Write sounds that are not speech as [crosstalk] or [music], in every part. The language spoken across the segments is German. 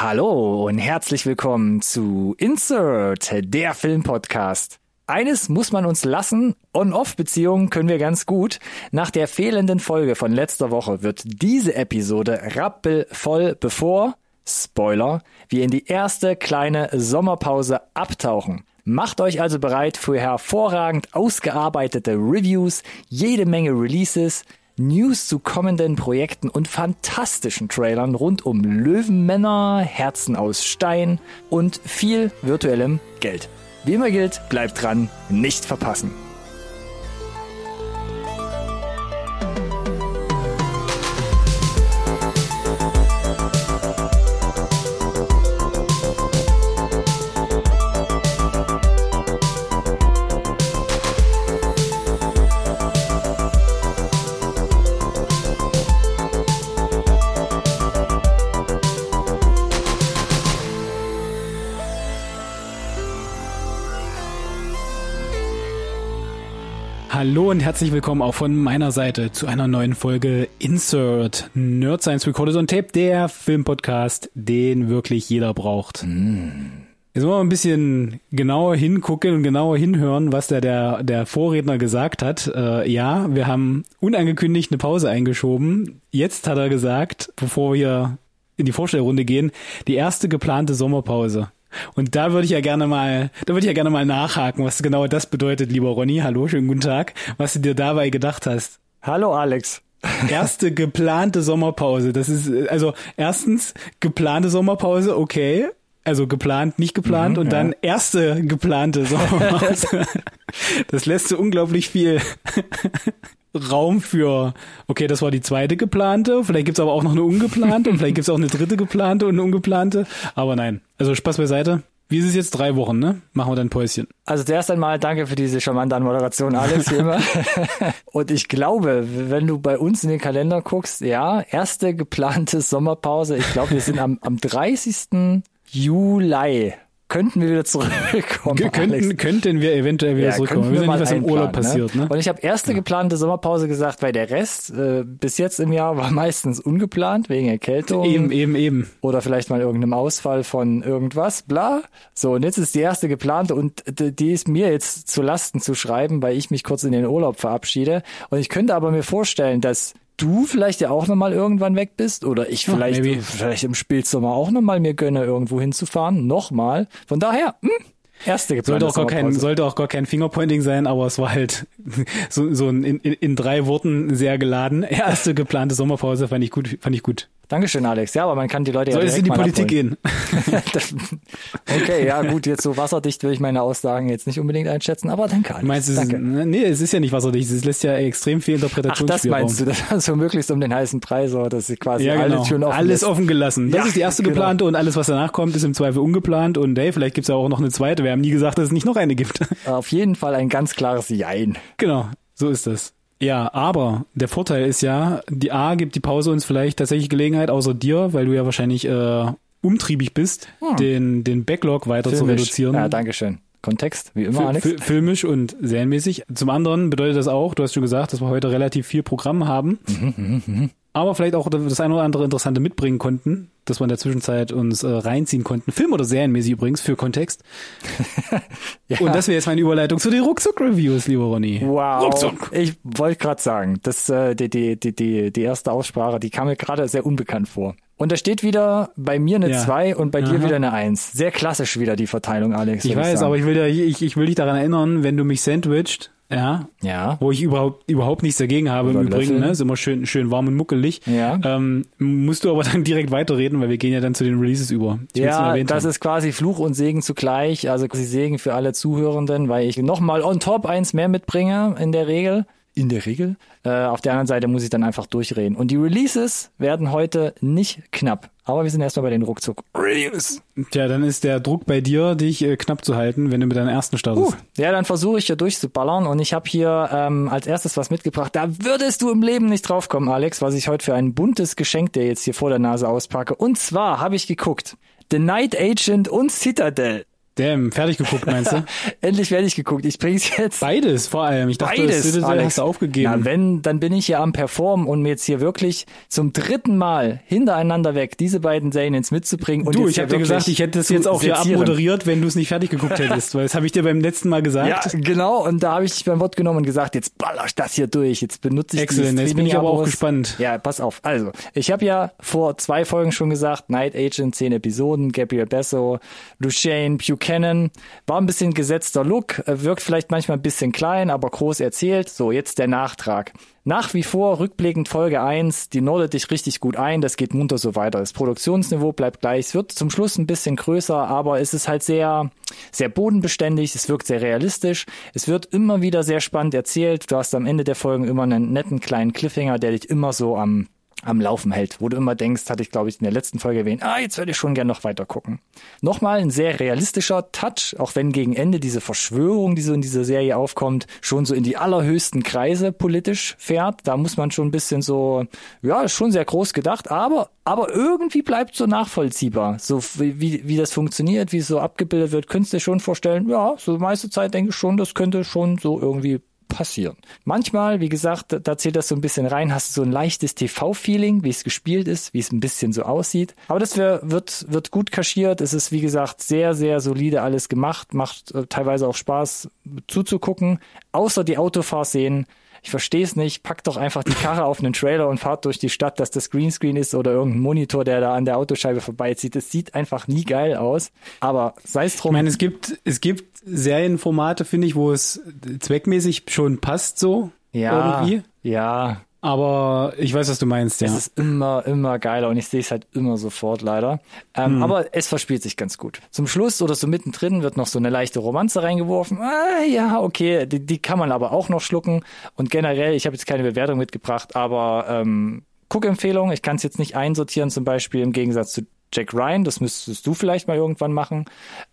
Hallo und herzlich willkommen zu Insert, der Filmpodcast. Eines muss man uns lassen, On-Off-Beziehungen können wir ganz gut. Nach der fehlenden Folge von letzter Woche wird diese Episode rappelvoll, bevor, Spoiler, wir in die erste kleine Sommerpause abtauchen. Macht euch also bereit für hervorragend ausgearbeitete Reviews, jede Menge Releases, News zu kommenden Projekten und fantastischen Trailern rund um Löwenmänner, Herzen aus Stein und viel virtuellem Geld. Wie immer gilt, bleibt dran, nicht verpassen. Hallo und herzlich willkommen auch von meiner Seite zu einer neuen Folge Insert Nerd Science Recorded on Tape, der Filmpodcast, den wirklich jeder braucht. Mm. Jetzt wollen wir ein bisschen genauer hingucken und genauer hinhören, was da der, der Vorredner gesagt hat. Äh, ja, wir haben unangekündigt eine Pause eingeschoben. Jetzt hat er gesagt, bevor wir in die Vorstellrunde gehen, die erste geplante Sommerpause. Und da würde ich ja gerne mal, da würde ich ja gerne mal nachhaken, was genau das bedeutet, lieber Ronny. Hallo, schönen guten Tag. Was du dir dabei gedacht hast. Hallo Alex. [laughs] Erste geplante Sommerpause. Das ist, also erstens geplante Sommerpause, okay. Also geplant, nicht geplant. Mhm, und dann erste geplante [laughs] Sommerpause. das lässt so unglaublich viel Raum für, okay, das war die zweite geplante, vielleicht gibt's aber auch noch eine ungeplante und [laughs] vielleicht gibt's auch eine dritte geplante und eine ungeplante. Aber nein, also Spaß beiseite. Wie ist es jetzt? Drei Wochen, ne? Machen wir dann Päuschen. Also zuerst einmal danke für diese charmante Anmoderation, Alex, wie immer. [laughs] Und ich glaube, wenn du bei uns in den Kalender guckst, ja, erste geplante Sommerpause. Ich glaube, wir sind am, am 30. Juli könnten wir wieder zurückkommen. Könnten, könnten wir eventuell wieder ja, zurückkommen. Wir wissen ja nicht, was im Urlaub ne? passiert. Ne? Und ich habe erste ja. geplante Sommerpause gesagt, weil der Rest äh, bis jetzt im Jahr war [laughs] meistens ungeplant, wegen Erkältung. Eben, eben, eben. Oder vielleicht mal irgendeinem Ausfall von irgendwas, bla. So, und jetzt ist die erste geplante und die ist mir jetzt zu Lasten zu schreiben, weil ich mich kurz in den Urlaub verabschiede. Und ich könnte aber mir vorstellen, dass du vielleicht ja auch nochmal irgendwann weg bist oder ich vielleicht, oh, vielleicht im Spätsommer auch nochmal mir gönne, irgendwo hinzufahren. Nochmal. Von daher, hm, erste sollte auch gar kein sollte auch gar kein Fingerpointing sein, aber es war halt [laughs] so, so in, in, in drei Worten sehr geladen. [laughs] Erste geplante Sommerpause fand ich gut, fand ich gut. Dankeschön, Alex. Ja, aber man kann die Leute Soll ja es in die Politik abholen. gehen? [laughs] okay, ja gut, jetzt so wasserdicht will ich meine Aussagen jetzt nicht unbedingt einschätzen, aber danke, Alex. Meinst du, danke. Ist, nee, es ist ja nicht wasserdicht, es lässt ja extrem viel Interpretationsspielraum. Ach, das meinst du, das war so möglichst um den heißen Preis, so, dass sie quasi ja, genau. alle Türen offen Alles offen gelassen. Das ja, ist die erste genau. geplante und alles, was danach kommt, ist im Zweifel ungeplant und hey, vielleicht gibt's ja auch noch eine zweite. Wir haben nie gesagt, dass es nicht noch eine gibt. Auf jeden Fall ein ganz klares Jein. Genau, so ist das. Ja, aber der Vorteil ist ja, die A gibt die Pause uns vielleicht tatsächlich Gelegenheit, außer dir, weil du ja wahrscheinlich äh, umtriebig bist, hm. den, den Backlog weiter Filmisch. zu reduzieren. Ja, danke schön. Kontext, wie immer, Alex. Filmisch und serienmäßig. Zum anderen bedeutet das auch, du hast schon gesagt, dass wir heute relativ viel Programm haben. Mhm, mh, mh aber vielleicht auch das eine oder andere Interessante mitbringen konnten, dass wir in der Zwischenzeit uns äh, reinziehen konnten. Film- oder serienmäßig übrigens, für Kontext. [laughs] ja. Und das wäre jetzt meine Überleitung zu den Ruckzuck-Reviews, lieber Ronny. Wow. Ruckzuck. Ich wollte gerade sagen, dass äh, die, die, die, die, die erste Aussprache, die kam mir gerade sehr unbekannt vor. Und da steht wieder bei mir eine 2 ja. und bei Aha. dir wieder eine 1. Sehr klassisch wieder die Verteilung, Alex. Ich weiß, ich aber ich will, dir, ich, ich will dich daran erinnern, wenn du mich sandwicht, ja. Ja. Wo ich überhaupt, überhaupt nichts dagegen habe Oder im Übrigen, ne? Ist immer schön, schön warm und muckelig. Ja. Ähm, musst du aber dann direkt weiterreden, weil wir gehen ja dann zu den Releases über. ja, das haben. ist quasi Fluch und Segen zugleich. Also quasi Segen für alle Zuhörenden, weil ich nochmal on top eins mehr mitbringe in der Regel in der Regel. Äh, auf der anderen Seite muss ich dann einfach durchreden. Und die Releases werden heute nicht knapp. Aber wir sind erstmal bei den Ruckzuck-Reviews. Tja, dann ist der Druck bei dir, dich äh, knapp zu halten, wenn du mit deinem ersten startest. Uh, ja, dann versuche ich hier durchzuballern und ich habe hier ähm, als erstes was mitgebracht. Da würdest du im Leben nicht draufkommen, Alex, was ich heute für ein buntes Geschenk dir jetzt hier vor der Nase auspacke. Und zwar habe ich geguckt, The Night Agent und Citadel. Damn, fertig geguckt, meinst du? [laughs] Endlich fertig geguckt. Ich bring's jetzt. Beides vor allem. Ich dachte, Beides, das, das Alex. hast du aufgegeben. Na, wenn, dann bin ich hier am Performen und mir jetzt hier wirklich zum dritten Mal hintereinander weg diese beiden Serien ins mitzubringen. Und du, ich hier habe dir gesagt, ich hätte das jetzt auch hier sezieren. abmoderiert, wenn du es nicht fertig geguckt hättest, weil das habe ich dir beim letzten Mal gesagt. Ja, genau. Und da habe ich dich beim Wort genommen und gesagt, jetzt baller ich das hier durch. Jetzt benutze ich Excellent, die jetzt bin ich aber auch gespannt. Ja, pass auf. Also, ich habe ja vor zwei Folgen schon gesagt, Night Agent, zehn Episoden, Gabriel Besso, Luciane Buchanan. War ein bisschen gesetzter Look, äh, wirkt vielleicht manchmal ein bisschen klein, aber groß erzählt. So, jetzt der Nachtrag. Nach wie vor rückblickend Folge 1, die nordet dich richtig gut ein, das geht munter so weiter. Das Produktionsniveau bleibt gleich, es wird zum Schluss ein bisschen größer, aber es ist halt sehr, sehr bodenbeständig, es wirkt sehr realistisch, es wird immer wieder sehr spannend erzählt, du hast am Ende der Folgen immer einen netten kleinen Cliffhanger, der dich immer so am am Laufen hält, wo du immer denkst, hatte ich glaube ich in der letzten Folge erwähnt, ah, jetzt würde ich schon gern noch weiter gucken. Nochmal ein sehr realistischer Touch, auch wenn gegen Ende diese Verschwörung, die so in dieser Serie aufkommt, schon so in die allerhöchsten Kreise politisch fährt. Da muss man schon ein bisschen so, ja, schon sehr groß gedacht, aber, aber irgendwie bleibt so nachvollziehbar. So wie, wie, wie das funktioniert, wie es so abgebildet wird, könntest du dir schon vorstellen, ja, so meiste Zeit denke ich schon, das könnte schon so irgendwie passieren. Manchmal, wie gesagt, da zählt das so ein bisschen rein, hast du so ein leichtes TV-Feeling, wie es gespielt ist, wie es ein bisschen so aussieht. Aber das wär, wird, wird gut kaschiert. Es ist, wie gesagt, sehr, sehr solide alles gemacht, macht äh, teilweise auch Spaß zuzugucken. Außer die Autofahrszenen. Ich verstehe es nicht. Packt doch einfach die Karre auf einen Trailer und fahrt durch die Stadt, dass das Greenscreen ist oder irgendein Monitor, der da an der Autoscheibe vorbeizieht. Es sieht einfach nie geil aus. Aber sei es Ich drum. meine, es gibt, es gibt Serienformate, finde ich, wo es zweckmäßig schon passt so. ja, Irgendwie. ja, Aber ich weiß, was du meinst, ja. Es ist immer, immer geiler und ich sehe es halt immer sofort leider. Ähm, Aber es verspielt sich ganz gut. Zum Schluss oder so mittendrin wird noch so eine leichte Romanze reingeworfen. Ah, ja, okay, die, die kann man aber auch noch schlucken. Und generell, ich habe jetzt keine Bewertung mitgebracht, aber ähm, Guckempfehlung, ich kann es jetzt nicht einsortieren, zum Beispiel im Gegensatz zu Jack Ryan, das müsstest du vielleicht mal irgendwann machen.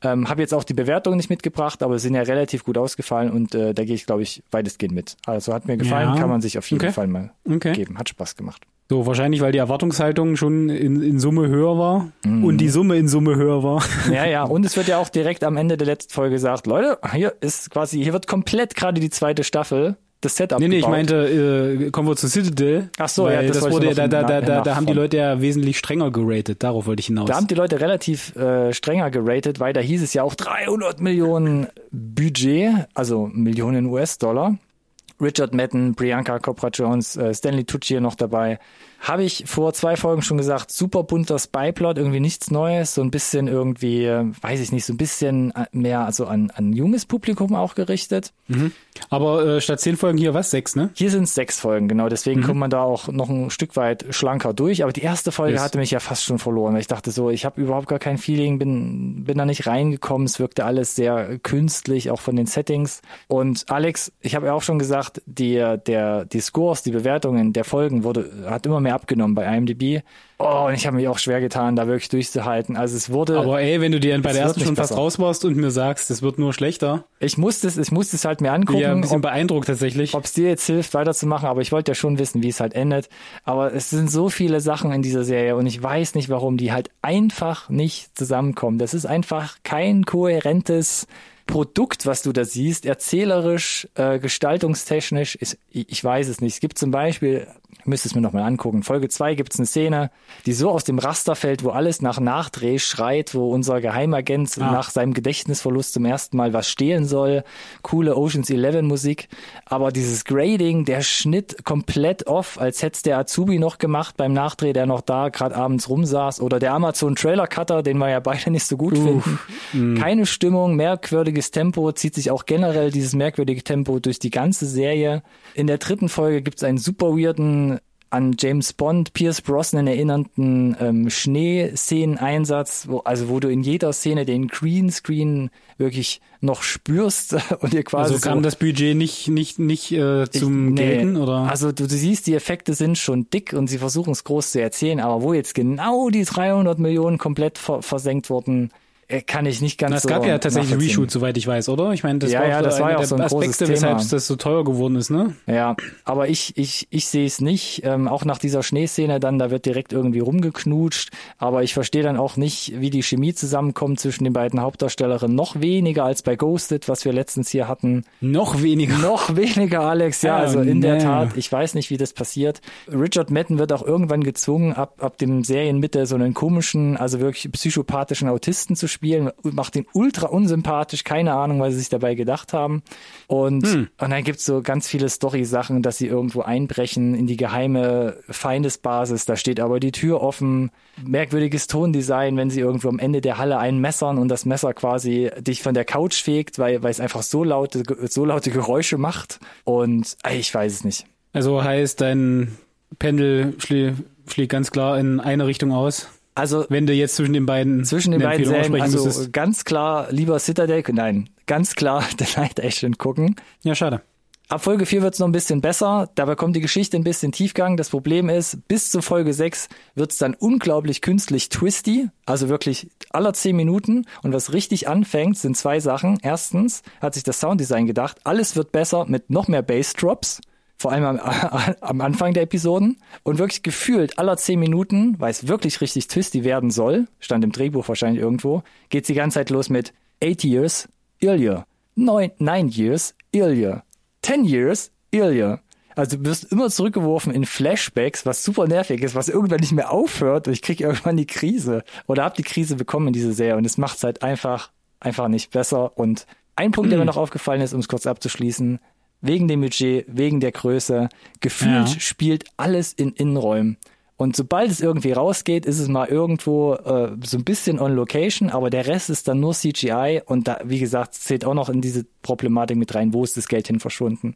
Ähm, habe jetzt auch die Bewertung nicht mitgebracht, aber sind ja relativ gut ausgefallen und äh, da gehe ich, glaube ich, weitestgehend mit. Also hat mir gefallen, Ja. kann man sich auf jeden Okay. Fall mal Okay. geben. Hat Spaß gemacht. So, wahrscheinlich, weil die Erwartungshaltung schon in, in Summe höher war Mhm. und die Summe in Summe höher war. [laughs] Ja, ja, und es wird ja auch direkt am Ende der letzten Folge gesagt, Leute, hier ist quasi, hier wird komplett gerade die zweite Staffel das Setup Nee, nee, ich gebaut. meinte, äh, kommen wir zu Citadel. Ach so, ja, das das, wurde ich ja, da, da, da, Nach- da haben die. Leute ja wesentlich strenger geratet. Darauf wollte ich hinaus. Da haben die Leute relativ äh, strenger geratet, weil da hieß es ja auch 300 Millionen Budget, also Millionen US-Dollar. Richard Madden, Priyanka Chopra Jones, äh, Stanley Tucci noch dabei. Habe ich vor zwei Folgen schon gesagt, super bunter Spy-Plot, irgendwie nichts Neues, so ein bisschen irgendwie, weiß ich nicht, so ein bisschen mehr also an, an junges Publikum auch gerichtet. Aber äh, statt zehn Folgen hier was? Sechs, ne? Hier sind es sechs Folgen, genau. Deswegen kommt man da auch noch ein Stück weit schlanker durch. Aber die erste Folge Yes. hatte mich ja fast schon verloren, weil ich dachte so, ich habe überhaupt gar kein Feeling, bin, bin da nicht reingekommen. Es wirkte alles sehr künstlich, auch von den Settings. Und Alex, ich habe ja auch schon gesagt, die, der, die Scores, die Bewertungen der Folgen wurde, hat immer mehr abgenommen bei IMDb. Oh, und ich habe mich auch schwer getan, da wirklich durchzuhalten. Also es wurde. Aber ey, wenn du dir bei der ersten schon fast besser. raus warst und mir sagst, es wird nur schlechter, ich musste es, ich musste es halt mir angucken. ja ein bisschen ob- beeindruckt tatsächlich. ob es dir jetzt hilft, weiterzumachen, aber ich wollte ja schon wissen, wie es halt endet. Aber es sind so viele Sachen in dieser Serie und ich weiß nicht, warum die halt einfach nicht zusammenkommen. Das ist einfach kein kohärentes Produkt, was du da siehst, erzählerisch, äh, gestaltungstechnisch, ist, ich, ich weiß es nicht. Es gibt zum Beispiel, müsste es mir nochmal angucken, Folge 2 gibt es eine Szene, die so aus dem Raster fällt, wo alles nach Nachdreh schreit, wo unser Geheimagent Ah. nach seinem Gedächtnisverlust zum ersten Mal was stehlen soll. Coole Oceans 11 Musik. Aber dieses Grading, der Schnitt komplett off, als hätte der Azubi noch gemacht beim Nachdreh, der noch da gerade abends rumsaß. Oder der Amazon Trailer Cutter, den wir ja beide nicht so gut finden. Keine Stimmung, merkwürdiges Tempo, zieht sich auch generell dieses merkwürdige Tempo durch die ganze Serie. In der dritten Folge gibt's einen super weirden an James Bond, Pierce Brosnan erinnernden ähm, Schneeszeneneinsatz, wo, also wo du in jeder Szene den Greenscreen wirklich noch spürst [laughs] und dir quasi Also kam so, das Budget nicht, nicht, nicht äh, zum ich- nee. Gelten, oder? Also du, du siehst, die Effekte sind schon dick und sie versuchen es groß zu erzählen, aber wo jetzt genau die 300 Millionen komplett ver versenkt wurden, kann ich nicht ganz es so gab ja tatsächlich nachvollziehen. Reshoot, soweit ich weiß, oder? Ich meine, das Ja, war ja, das war ja auch der so ein großes Aspekte, weshalb das so teuer geworden ist, ne? Ja, aber ich, ich, ich sehe es nicht. Ähm, auch nach dieser Schneeszene dann, da wird direkt irgendwie rumgeknutscht. Aber ich verstehe dann auch nicht, wie die Chemie zusammenkommt zwischen den beiden Hauptdarstellerinnen. Noch weniger als bei Ghosted, was wir letztens hier hatten. Noch weniger. Noch weniger, Alex. Ja, Ah, also in der nee. Tat, ich weiß nicht, wie das passiert. Richard Madden wird auch irgendwann gezwungen, ab, ab dem Serienmitte so einen komischen, also wirklich psychopathischen Autisten zu spielen. Macht ihn ultra unsympathisch. Keine Ahnung, was sie sich dabei gedacht haben. Und, Hm. und dann gibt's so ganz viele Story-Sachen, dass sie irgendwo einbrechen in die geheime Feindesbasis. Da steht aber die Tür offen. Merkwürdiges Tondesign, wenn sie irgendwo am Ende der Halle einmessern und das Messer quasi dich von der Couch fegt, weil, weil es einfach so laute, so laute Geräusche macht. Und ich weiß es nicht. Also heißt, dein Pendel schlä schlägt ganz klar in eine Richtung aus. Also Wenn du jetzt zwischen den beiden zwischen den beiden Serien, also müsstest. ganz klar lieber Citadel, nein, ganz klar [laughs] The Night Agent gucken. Ja, schade. Ab Folge 4 wird's noch ein bisschen besser. Da bekommt die Geschichte ein bisschen Tiefgang. Das Problem ist, bis zu Folge 6 wird's dann unglaublich künstlich twisty. Also wirklich aller 10 Minuten. Und was richtig anfängt, sind zwei Sachen. Erstens hat sich das Sounddesign gedacht, alles wird besser mit noch mehr Bassdrops. Vor allem am, [laughs] am Anfang der Episoden. Und wirklich gefühlt aller 10 Minuten, weil es wirklich richtig twisty werden soll, stand im Drehbuch wahrscheinlich irgendwo, geht's die ganze Zeit los mit 8 years earlier. 9, nine years earlier. 10 years earlier. Also du wirst immer zurückgeworfen in Flashbacks, was super nervig ist, was irgendwann nicht mehr aufhört und ich krieg irgendwann die Krise oder hab die Krise bekommen in dieser Serie und es macht's halt einfach, einfach nicht besser. Und ein Punkt, der mir noch aufgefallen ist, um es kurz abzuschließen, wegen dem Budget, wegen der Größe, gefühlt Ja. spielt alles in Innenräumen. Und sobald es irgendwie rausgeht, ist es mal irgendwo äh, so ein bisschen on location, aber der Rest ist dann nur CGI und da, wie gesagt, zählt auch noch in diese Problematik mit rein, wo ist das Geld hin verschwunden?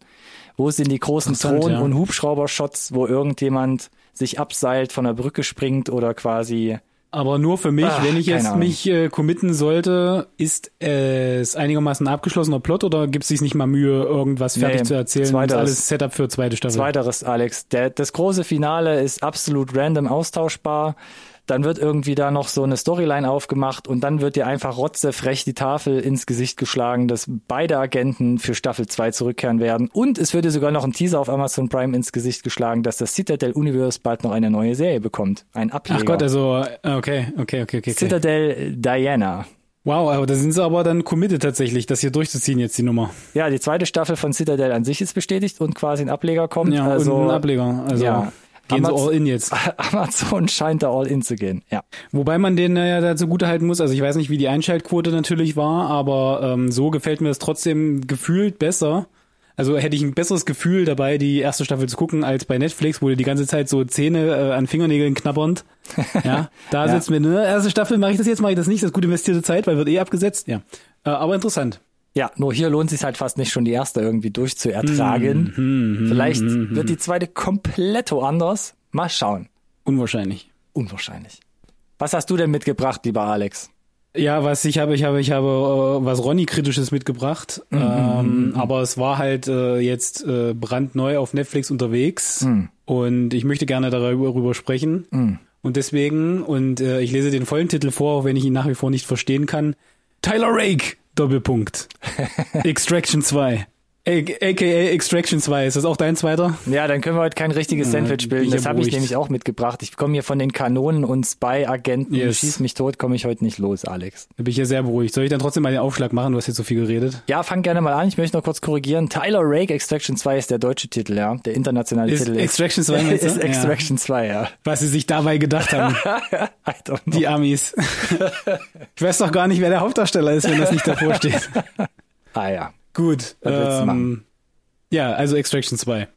Wo sind die großen Drohnen- ja. und Hubschrauber-Shots, wo irgendjemand sich abseilt, von der Brücke springt oder quasi Aber nur für mich, Ach, wenn ich jetzt Ahnung. mich äh, committen sollte, ist es einigermaßen abgeschlossener Plot oder gibt es sich nicht mal Mühe, irgendwas fertig Nee, zu erzählen? Das ist zweiteres. alles Setup für zweite Staffel. Zweiteres, Alex. Der, das große Finale ist absolut random austauschbar. Dann wird irgendwie da noch so eine Storyline aufgemacht und dann wird dir einfach rotzefrech die Tafel ins Gesicht geschlagen, dass beide Agenten für Staffel 2 zurückkehren werden. Und es wird dir sogar noch ein Teaser auf Amazon Prime ins Gesicht geschlagen, dass das Citadel Universe bald noch eine neue Serie bekommt. Ein Ableger. Ach Gott, also äh, okay, okay, okay, okay. okay. Citadel Diana. Wow, aber da sind sie aber dann committed tatsächlich, das hier durchzuziehen jetzt die Nummer. Ja, die zweite Staffel von Citadel an sich ist bestätigt und quasi ein Ableger kommt. Ja, also, und ein Ableger. Also ja. Gehen sie Amaz- all in jetzt. [laughs] Amazon scheint da all in zu gehen. Ja. Wobei man den äh, ja dazu gut halten muss. Also ich weiß nicht, wie die Einschaltquote natürlich war, aber ähm, so gefällt mir das trotzdem gefühlt besser. Also hätte ich ein besseres Gefühl dabei, die erste Staffel zu gucken, als bei Netflix, wo du die ganze Zeit so Zähne äh, an Fingernägeln knabbernd. [laughs] Ja, da Ja. sitzt mir, ne, erste Staffel mache ich das jetzt, mache ich das nicht, das ist gut investierte Zeit, weil wird eh abgesetzt. Ja, äh, aber interessant. Ja, nur hier lohnt sich halt fast nicht schon die erste irgendwie durchzuertragen. Mhm, Vielleicht wird die zweite komplett anders. Mal schauen. Unwahrscheinlich. Unwahrscheinlich. Was hast du denn mitgebracht, lieber Alex? Ja, was ich habe, ich habe, ich habe äh, was Ronny kritisches mitgebracht, Mhm, ähm, aber es war halt äh, jetzt äh, brandneu auf Netflix unterwegs und ich möchte gerne darüber, darüber sprechen und deswegen und äh, ich lese den vollen Titel vor, auch wenn ich ihn nach wie vor nicht verstehen kann. Tyler Rake Doppelpunkt. [laughs] Extraction 2 A- aka Extraction 2 ist das auch dein zweiter? Ja, dann können wir heute kein richtiges Sandwich bilden. Das habe ich nämlich auch mitgebracht. Ich komme hier von den Kanonen und Spy-Agenten. Yes. Schieß mich tot, komme ich heute nicht los, Alex. Da bin ich ja sehr beruhigt. Soll ich dann trotzdem mal den Aufschlag machen? Du hast jetzt so viel geredet. Ja, fang gerne mal an. Ich möchte noch kurz korrigieren. Tyler Rake Extraction 2 ist der deutsche Titel, ja. Der internationale Ist Titel Extraction 2 meinst du? [laughs] ist Ja. Extraction 2, ja. Was sie sich dabei gedacht haben. [laughs] Die Amis. [laughs] ich weiß doch gar nicht, wer der Hauptdarsteller ist, wenn das nicht davor steht. Ah ja. Gut. Ähm, ja, also Extraction 2.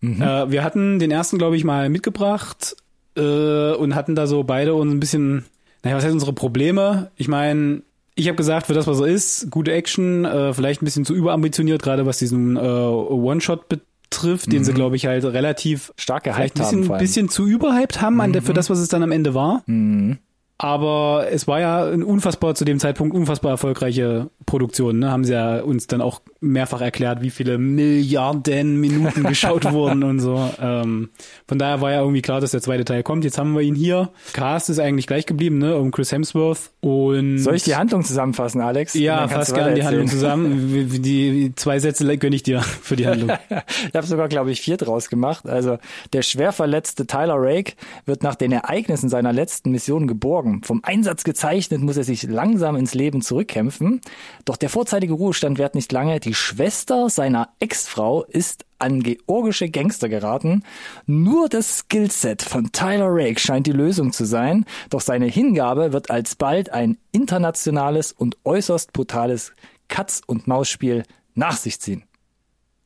Mhm. Äh, wir hatten den ersten, glaube ich, mal mitgebracht äh, und hatten da so beide uns ein bisschen, naja, was heißt unsere Probleme? Ich meine, ich habe gesagt, für das, was er ist, gute Action, äh, vielleicht ein bisschen zu überambitioniert, gerade was diesen äh, One-Shot betrifft, den sie, glaube ich, halt relativ Stark gehypt ein bisschen, Mhm. haben. Mhm. bisschen zu überhyped haben an der, für das, was es dann am Ende war. Aber es war ja ein unfassbar zu dem Zeitpunkt unfassbar erfolgreiche Produktion. Ne? Haben sie ja uns dann auch mehrfach erklärt, wie viele Milliarden Minuten [laughs] geschaut wurden und so. Ähm, von daher war ja irgendwie klar, dass der zweite Teil kommt. Jetzt haben wir ihn hier. Cast ist eigentlich gleich geblieben, ne? Um Chris Hemsworth und. Soll ich die Handlung zusammenfassen, Alex? Ja, fast gerne die Handlung zusammen. Die, zwei Sätze gönne ich dir [laughs] für die Handlung. [laughs] ich habe sogar, glaube ich, vier draus gemacht. Also der schwer verletzte Tyler Rake wird nach den Ereignissen seiner letzten Mission geborgen geborgen. Vom Einsatz gezeichnet muss er sich langsam ins Leben zurückkämpfen. Doch der vorzeitige Ruhestand währt nicht lange. Die Schwester seiner Ex-Frau ist an georgische Gangster geraten. Nur das Skillset von Tyler Rake scheint die Lösung zu sein, doch seine Hingabe wird alsbald ein internationales und äußerst brutales Katz-und-Maus-Spiel nach sich ziehen.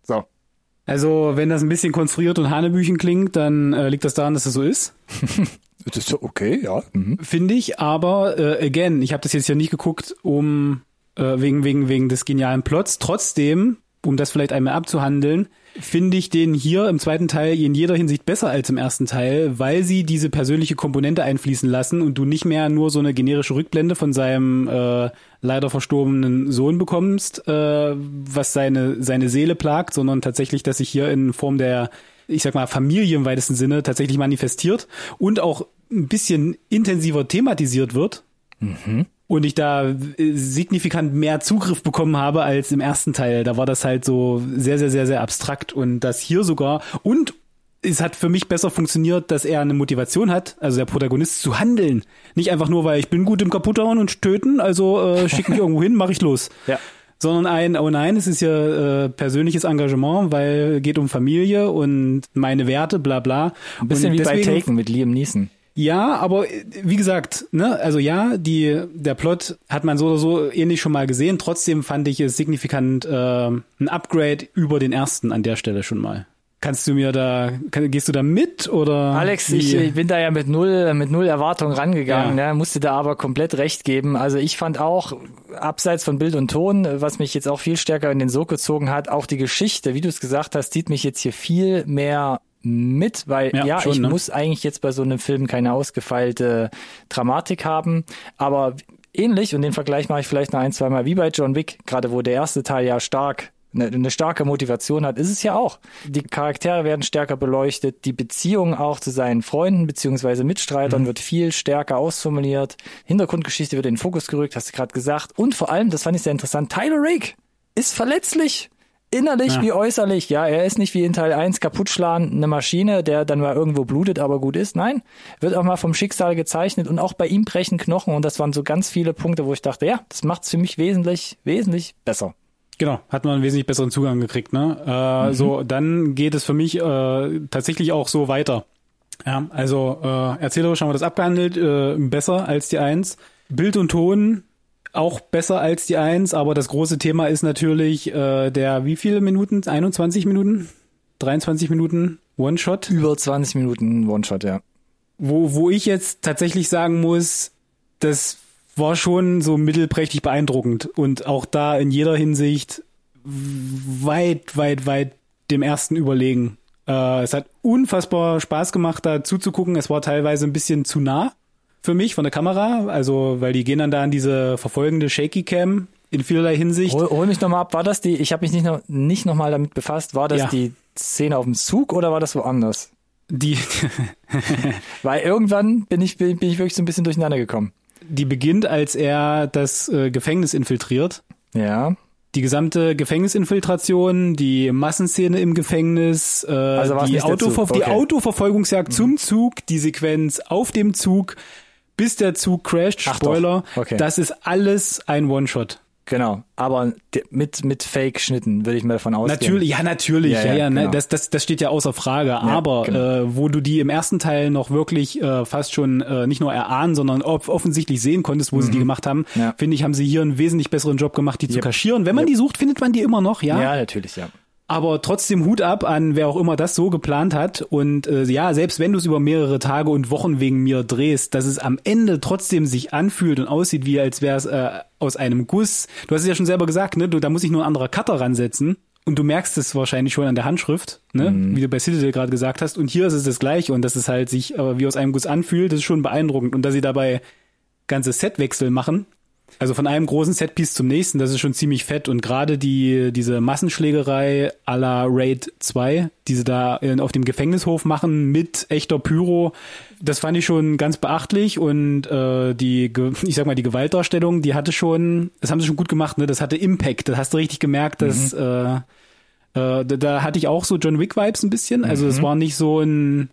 So. Also, wenn das ein bisschen konstruiert und Hanebüchen klingt, dann äh, liegt das daran, dass es so ist. [laughs] Das ist okay, ja. Mhm. Finde ich, aber äh, again, ich habe das jetzt ja nicht geguckt, um äh, wegen wegen wegen des genialen Plots. Trotzdem, um das vielleicht einmal abzuhandeln, finde ich den hier im zweiten Teil in jeder Hinsicht besser als im ersten Teil, weil sie diese persönliche Komponente einfließen lassen und du nicht mehr nur so eine generische Rückblende von seinem äh, leider verstorbenen Sohn bekommst, äh, was seine seine Seele plagt, sondern tatsächlich, dass sich hier in Form der ich sag mal, Familie im weitesten Sinne tatsächlich manifestiert und auch ein bisschen intensiver thematisiert wird. Mhm. Und ich da äh, signifikant mehr Zugriff bekommen habe als im ersten Teil. Da war das halt so sehr, sehr, sehr, sehr abstrakt und das hier sogar und es hat für mich besser funktioniert, dass er eine Motivation hat, also der Protagonist zu handeln. Nicht einfach nur, weil ich bin gut im Kaputthauen und töten, also äh, schick mich [laughs] irgendwo hin, mach ich los. Ja sondern ein, oh nein, es ist ja äh, persönliches Engagement, weil geht um Familie und meine Werte, bla bla. Ein bisschen und wie bei Taken mit Liam Neeson. Ja, aber wie gesagt, ne, also ja, die der Plot hat man so oder so ähnlich schon mal gesehen. Trotzdem fand ich es signifikant äh, ein Upgrade über den ersten an der Stelle schon mal. Kannst du mir da, kann, gehst du da mit oder? Alex, ich, ich, bin da ja mit null, mit null Erwartung rangegangen, ja. ne, musste da aber komplett recht geben. Also ich fand auch, abseits von Bild und Ton, was mich jetzt auch viel stärker in den Sog gezogen hat, auch die Geschichte, wie du es gesagt hast, zieht mich jetzt hier viel mehr mit, weil ja, ja schon, ich ne? muss eigentlich jetzt bei so einem Film keine ausgefeilte Dramatik haben, aber ähnlich, und den Vergleich mache ich vielleicht noch ein, zwei Mal wie bei John Wick, gerade wo der erste Teil ja stark eine, eine starke Motivation hat, ist es ja auch. Die Charaktere werden stärker beleuchtet, die Beziehung auch zu seinen Freunden beziehungsweise Mitstreitern mhm. wird viel stärker ausformuliert, Hintergrundgeschichte wird in den Fokus gerückt, hast du gerade gesagt. Und vor allem, das fand ich sehr interessant, Tyler Rake ist verletzlich. Innerlich ja. wie äußerlich, ja, er ist nicht wie in Teil 1 kaputtschlagen, eine Maschine, der dann mal irgendwo blutet, aber gut ist. Nein, wird auch mal vom Schicksal gezeichnet und auch bei ihm brechen Knochen und das waren so ganz viele Punkte, wo ich dachte, ja, das macht's für mich wesentlich, wesentlich besser. Genau, hat man einen wesentlich besseren Zugang gekriegt. Ne? Äh, mhm. So, dann geht es für mich äh, tatsächlich auch so weiter. Ja, also äh, erzählerisch haben wir das abgehandelt, äh, besser als die Eins. Bild und Ton auch besser als die Eins, aber das große Thema ist natürlich äh, der wie viele Minuten? 21 Minuten? 23 Minuten One-Shot? Über 20 Minuten One-Shot, ja. Wo, wo ich jetzt tatsächlich sagen muss, das war schon so mittelprächtig beeindruckend und auch da in jeder Hinsicht weit, weit, weit dem ersten überlegen. Äh, es hat unfassbar Spaß gemacht, da zuzugucken. Es war teilweise ein bisschen zu nah für mich von der Kamera, also weil die gehen dann da an diese verfolgende Shaky Cam in vielerlei Hinsicht. Hol, hol mich nochmal ab, war das die, ich habe mich nicht noch nicht noch mal damit befasst, war das ja. die Szene auf dem Zug oder war das woanders? Die [laughs] Weil irgendwann bin ich, bin, bin ich wirklich so ein bisschen durcheinander gekommen die beginnt, als er das äh, Gefängnis infiltriert. Ja. Die gesamte Gefängnisinfiltration, die Massenszene im Gefängnis, äh, also die, Autover okay. die Autoverfolgungsjagd mhm. zum Zug, die Sequenz auf dem Zug, bis der Zug crasht, Spoiler, okay. das ist alles ein One-Shot. Genau, aber mit mit Fake-Schnitten würde ich mal davon ausgehen. Natürlich, ja natürlich, ja, ja, ja ne, genau. das, das das steht ja außer Frage. Ja, aber genau. äh, wo du die im ersten Teil noch wirklich äh, fast schon äh, nicht nur erahnen, sondern off offensichtlich sehen konntest, wo mhm. sie die mhm. gemacht haben, finde ich, haben sie hier einen wesentlich besseren Job gemacht, die yep. zu kaschieren. Wenn man yep. die sucht, findet man die immer noch, ja. Ja, natürlich, ja. Aber trotzdem Hut ab an wer auch immer das so geplant hat. Und äh, ja, selbst wenn du es über mehrere Tage und Wochen wegen mir drehst, dass es am Ende trotzdem sich anfühlt und aussieht, wie als wäre es äh, aus einem Guss. Du hast es ja schon selber gesagt, ne? Du, da muss ich nur ein anderer Cutter ransetzen. Und du merkst es wahrscheinlich schon an der Handschrift, ne? Mhm. wie du bei Citadel gerade gesagt hast. Und hier ist es das gleiche und dass es halt sich äh, wie aus einem Guss anfühlt, das ist schon beeindruckend. Und dass sie dabei ganze Setwechsel machen. Also von einem großen Setpiece zum nächsten, das ist schon ziemlich fett. Und gerade die, diese Massenschlägerei à la Raid 2, die sie da auf dem Gefängnishof machen mit echter Pyro, das fand ich schon ganz beachtlich. Und äh, die, ich sag mal, die Gewaltdarstellung, die hatte schon, das haben sie schon gut gemacht, ne? Das hatte Impact. Das hast du richtig gemerkt, dass mhm. äh, äh, da, da hatte ich auch so John Wick-Vibes ein bisschen. Also es mhm. war nicht so ein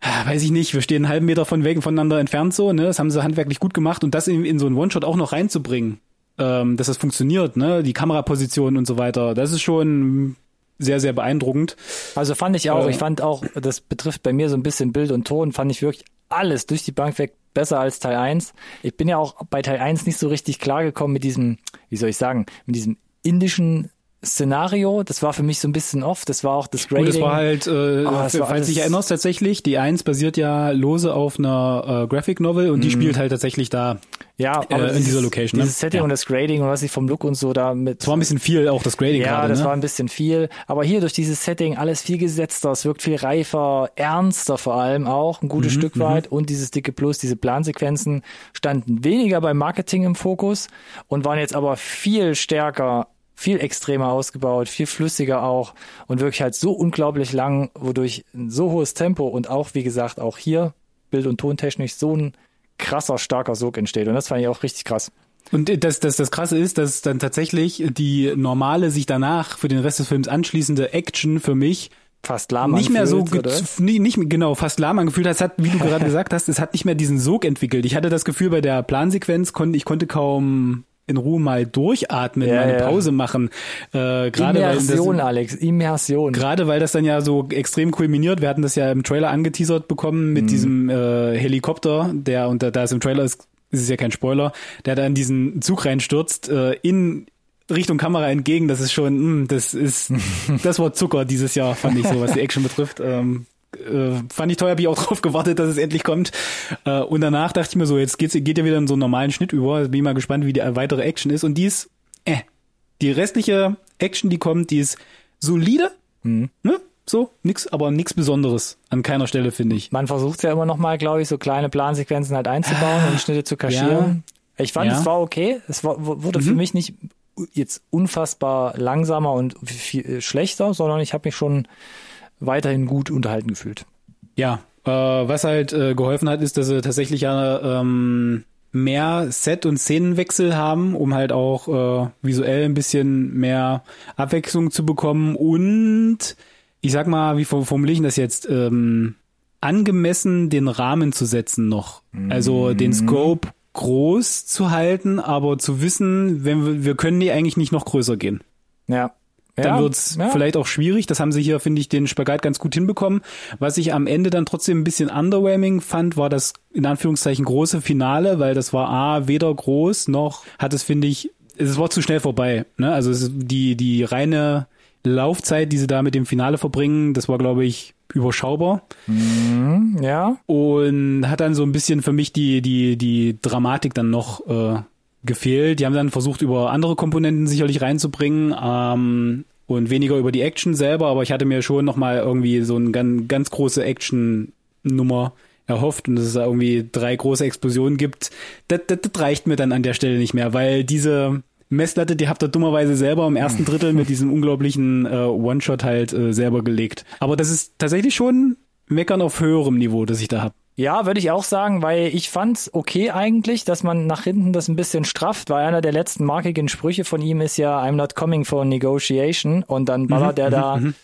weiß ich nicht, wir stehen einen halben Meter von weg voneinander entfernt so, ne? Das haben sie handwerklich gut gemacht und das in, in so einen One-Shot auch noch reinzubringen, ähm, dass das funktioniert, ne? Die Kameraposition und so weiter, das ist schon sehr, sehr beeindruckend. Also fand ich auch, äh, ich fand auch, das betrifft bei mir so ein bisschen Bild und Ton, fand ich wirklich alles durch die Bank weg besser als Teil 1. Ich bin ja auch bei Teil 1 nicht so richtig klargekommen mit diesem, wie soll ich sagen, mit diesem indischen Szenario, das war für mich so ein bisschen off, das war auch das Grading. Und das war halt, äh, oh, das falls du dich erinnerst tatsächlich, die 1 basiert ja lose auf einer äh, Graphic Novel und mm. die mhm. spielt halt tatsächlich da ja, äh, in dieser Location. Ne? Dieses Setting ja. und das Grading und was ich vom Look und so da mit. Das war ein bisschen viel, auch das Grading Ja, grade, das ne? war ein bisschen viel. Aber hier durch dieses Setting alles viel gesetzter, es wirkt viel reifer, ernster vor allem auch, ein gutes mhm, Stück weit. Mhm. Und dieses dicke Plus, diese Plansequenzen standen weniger beim Marketing im Fokus und waren jetzt aber viel stärker viel extremer ausgebaut, viel flüssiger auch und wirklich halt so unglaublich lang, wodurch ein so hohes Tempo und auch, wie gesagt, auch hier Bild- und Tontechnisch so ein krasser, starker Sog entsteht. Und das fand ich auch richtig krass. Und das, das, das Krasse ist, dass dann tatsächlich die normale, sich danach für den Rest des Films anschließende Action für mich fast lahm nicht mehr so nie, nicht genau fast lahm angefühlt hat, hat wie du [laughs] gerade gesagt hast es hat nicht mehr diesen Sog entwickelt ich hatte das Gefühl bei der Plansequenz konnte ich konnte kaum in Ruhe mal durchatmen, ja, mal eine. Pause machen. Äh, gerade Immersion, weil das, Alex, Immersion. Gerade weil das dann ja so extrem kulminiert. Wir hatten das ja im Trailer angeteasert bekommen mit mhm. diesem äh, Helikopter, der und da, da ist im Trailer ist, ist es ja kein Spoiler, der da in diesen Zug reinstürzt, äh, in Richtung Kamera entgegen. Das ist schon, mh, hm, das ist, [laughs] das war Zucker dieses Jahr, fand ich so, was die Action betrifft. Ähm, äh, fand ich toll, habe ich auch [laughs] drauf gewartet, dass es endlich kommt. Äh, und danach dachte ich mir so, jetzt geht's, geht ja wieder in so einen normalen Schnitt über. Also bin ich mal gespannt, wie die weitere Action ist. Und die ist, äh, die restliche Action, die kommt, die ist solide, mhm. ne? So, nix, aber nix Besonderes an keiner Stelle, finde ich. Man versucht ja immer noch mal, glaube ich, so kleine Plansequenzen halt einzubauen und Schnitte zu kaschieren. Ja. Ich fand, ja. es war okay. Es war, wurde mhm. für mich nicht jetzt unfassbar langsamer und viel schlechter, sondern ich habe mich schon weiterhin gut unterhalten gefühlt. Ja, äh, was halt äh, geholfen hat, ist, dass sie tatsächlich ja ähm, mehr Set- und Szenenwechsel haben, um halt auch äh, visuell ein bisschen mehr Abwechslung zu bekommen und ich sag mal, wie formuliere ich das jetzt? Ähm, angemessen den Rahmen zu setzen noch. Also den mhm. Scope groß zu halten, aber zu wissen, wenn wir, wir können die eigentlich nicht noch größer gehen. Ja, dann ja, wird's ja. vielleicht auch schwierig. Das haben sie hier, finde ich, den Spagat ganz gut hinbekommen. Was ich am Ende dann trotzdem ein bisschen underwhelming fand, war das in Anführungszeichen große Finale, weil das war A, weder groß noch hat es, finde ich, es war zu schnell vorbei. Ne? Also die, die reine Laufzeit, die sie da mit dem Finale verbringen, das war, glaube ich, überschaubar. Mhm, ja. Und hat dann so ein bisschen für mich die, die, die Dramatik dann noch äh, gefehlt. Die haben dann versucht, über andere Komponenten sicherlich reinzubringen ähm, und weniger über die Action selber, aber ich hatte mir schon nochmal irgendwie so eine ganz, ganz große Action-Nummer erhofft und dass es da irgendwie drei große Explosionen gibt. Das, das, das reicht mir dann an der Stelle nicht mehr, weil diese Messlatte, die habt ihr dummerweise selber im ersten [laughs] Drittel mit diesem unglaublichen äh, One-Shot halt äh, selber gelegt. Aber das ist tatsächlich schon Meckern auf höherem Niveau, das ich da hab. Ja, würde ich auch sagen, weil ich fand's okay eigentlich, dass man nach hinten das ein bisschen strafft, weil einer der letzten markigen Sprüche von ihm ist ja I'm not coming for negotiation und dann ballert mhm, er da mhm, mhm.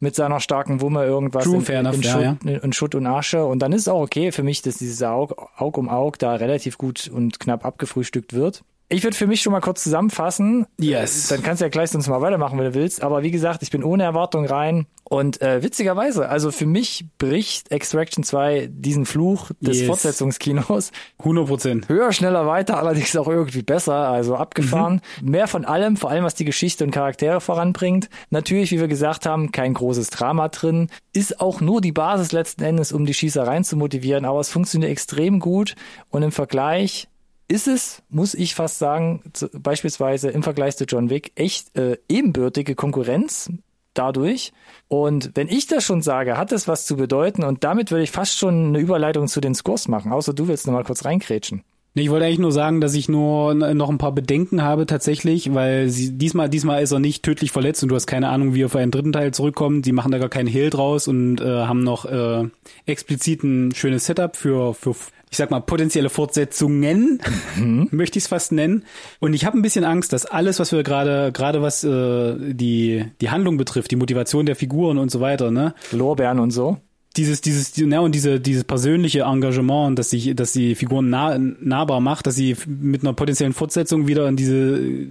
mit seiner starken Wumme irgendwas True, in, enough, in, ja, Schutt, ja. in, Schutt, und Asche und dann ist es auch okay für mich, dass dieses Aug, Aug um Aug da relativ gut und knapp abgefrühstückt wird. Ich würde für mich schon mal kurz zusammenfassen. Yes. Dann kannst du ja gleich sonst mal weitermachen, wenn du willst. Aber wie gesagt, ich bin ohne Erwartung rein. Und äh, witzigerweise, also für mich bricht Extraction 2 diesen Fluch des yes. Fortsetzungskinos. 100 Prozent. Höher, schneller, weiter, allerdings auch irgendwie besser, also abgefahren. Mhm. Mehr von allem, vor allem was die Geschichte und Charaktere voranbringt. Natürlich, wie wir gesagt haben, kein großes Drama drin. Ist auch nur die Basis letzten Endes, um die Schießereien zu motivieren. Aber es funktioniert extrem gut. Und im Vergleich ist es, muss ich fast sagen, zu, beispielsweise im Vergleich zu John Wick, echt äh, ebenbürtige Konkurrenz dadurch. Und wenn ich das schon sage, hat das was zu bedeuten und damit würde ich fast schon eine Überleitung zu den Scores machen, außer du willst noch mal kurz reinkrätschen. Ich wollte eigentlich nur sagen, dass ich nur noch ein paar Bedenken habe tatsächlich, weil sie diesmal diesmal ist er nicht tödlich verletzt und du hast keine Ahnung, wie er für einen dritten Teil zurückkommt. Die machen da gar keinen Hehl draus und äh, haben noch äh, explizit ein schönes Setup für für ich sag mal potenzielle Fortsetzungen, mhm. möchte ich es fast nennen. Und ich habe ein bisschen Angst, dass alles, was wir gerade gerade was äh, die die Handlung betrifft, die Motivation der Figuren und so weiter, ne, Lorbeeren und so, dieses, dieses, ja, und diese, dieses persönliche Engagement, dass sich, dass die Figuren nah, nahbar macht, dass sie mit einer potenziellen Fortsetzung wieder in diese,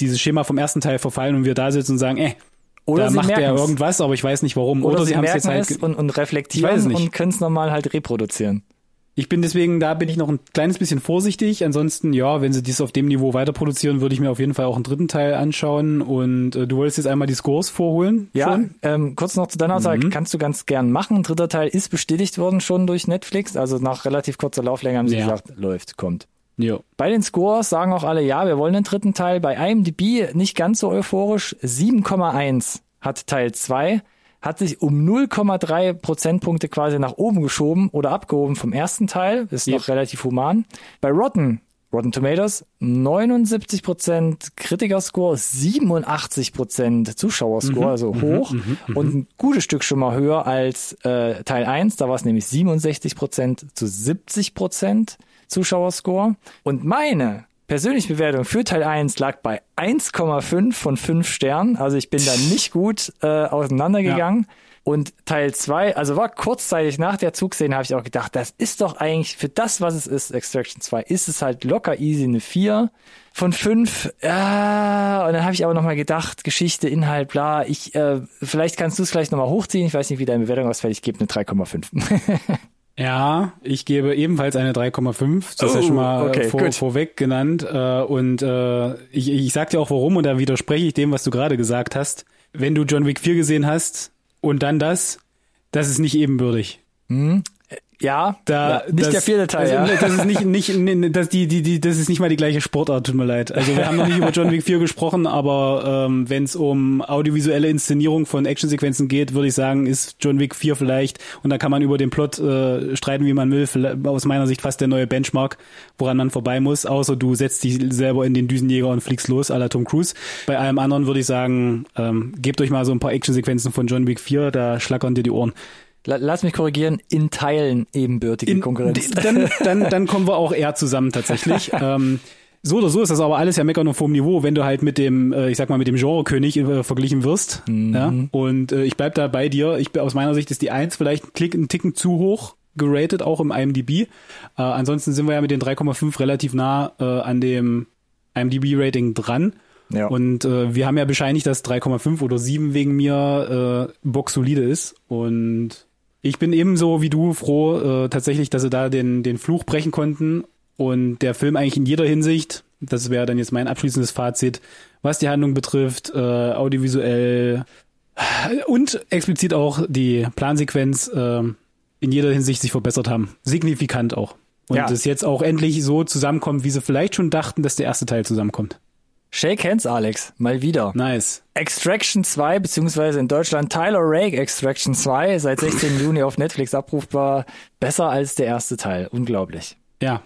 dieses Schema vom ersten Teil verfallen und wir da sitzen und sagen, äh, oder da macht er irgendwas, aber ich weiß nicht warum. Oder, oder sie, sie haben es jetzt halt und, und reflektieren und können es nochmal halt reproduzieren. Ich bin deswegen, da bin ich noch ein kleines bisschen vorsichtig. Ansonsten, ja, wenn sie dies auf dem Niveau weiter produzieren, würde ich mir auf jeden Fall auch einen dritten Teil anschauen. Und äh, du wolltest jetzt einmal die Scores vorholen? Ja, ähm, kurz noch zu deiner Aussage, mhm. kannst du ganz gern machen. Ein dritter Teil ist bestätigt worden schon durch Netflix. Also nach relativ kurzer Lauflänge haben sie ja. gesagt, läuft, kommt. Jo. Bei den Scores sagen auch alle, ja, wir wollen den dritten Teil. Bei IMDb nicht ganz so euphorisch. 7,1 hat Teil 2 hat sich um 0,3 Prozentpunkte quasi nach oben geschoben oder abgehoben vom ersten Teil. Ist yep. noch relativ human. Bei Rotten, Rotten Tomatoes, 79 Prozent Kritikerscore, 87 Prozent Zuschauerscore, mhm, also mhm, hoch mhm, mhm, und ein gutes Stück schon mal höher als äh, Teil 1. Da war es nämlich 67 Prozent zu 70 Prozent Zuschauerscore. Und meine persönliche Bewertung für Teil 1 lag bei 1,5 von 5 Sternen. Also ich bin da nicht gut äh, auseinandergegangen. Ja. Und Teil 2, also war kurzzeitig nach der Zugszene, habe ich auch gedacht, das ist doch eigentlich für das, was es ist, Extraction 2, ist es halt locker easy eine 4 von 5. Ja, und dann habe ich aber nochmal gedacht, Geschichte, Inhalt, bla, ich, äh, vielleicht kannst du es gleich nochmal hochziehen. Ich weiß nicht, wie deine Bewertung ausfällt. Ich gebe eine 3,5. [laughs] Ja, ich gebe ebenfalls eine 3,5. Das oh, ist ja schon mal oh, okay, vor, vorweg genannt. Äh, und äh, ich, ich sag dir auch warum und da widerspreche ich dem, was du gerade gesagt hast. Wenn du John Wick 4 gesehen hast und dann das, das ist nicht ebenbürtig. Hm. Ja, da, ja, nicht das, der vierte Teil. Also, ja. Das ist nicht, nicht, das, die, die, die, das ist nicht mal die gleiche Sportart, tut mir leid. Also wir haben noch nicht über John Wick 4 gesprochen, aber ähm, wenn es um audiovisuelle Inszenierung von Actionsequenzen geht, würde ich sagen, ist John Wick 4 vielleicht, und da kann man über den Plot äh, streiten, wie man will, aus meiner Sicht fast der neue Benchmark, woran man vorbei muss, außer du setzt dich selber in den Düsenjäger und fliegst los, à la Tom Cruise. Bei allem anderen würde ich sagen, ähm, gebt euch mal so ein paar Actionsequenzen von John Wick 4, da schlackern dir die Ohren. Lass mich korrigieren, in Teilen ebenbürtige in, Konkurrenz. Dann, dann, dann kommen wir auch eher zusammen tatsächlich. [laughs] ähm, so oder so ist das aber alles ja meckern auf hohem Niveau, wenn du halt mit dem, äh, ich sag mal, mit dem Genrekönig äh, verglichen wirst. Mhm. Ja? Und äh, ich bleib da bei dir. Ich aus meiner Sicht ist die Eins vielleicht ein Klick, einen Ticken zu hoch geratet, auch im IMDb. Äh, ansonsten sind wir ja mit den 3,5 relativ nah äh, an dem IMDb-Rating dran. Ja. Und äh, wir haben ja bescheinigt, dass 3,5 oder 7 wegen mir äh, Box solide ist. Und ich bin ebenso wie du froh äh, tatsächlich, dass sie da den, den Fluch brechen konnten und der Film eigentlich in jeder Hinsicht, das wäre dann jetzt mein abschließendes Fazit, was die Handlung betrifft, äh, audiovisuell und explizit auch die Plansequenz äh, in jeder Hinsicht sich verbessert haben. Signifikant auch. Und ja. es jetzt auch endlich so zusammenkommt, wie sie vielleicht schon dachten, dass der erste Teil zusammenkommt. Shake hands, Alex. Mal wieder. Nice. Extraction 2, beziehungsweise in Deutschland Tyler Rake Extraction 2, seit 16. [laughs] Juni auf Netflix abrufbar. Besser als der erste Teil. Unglaublich. Ja.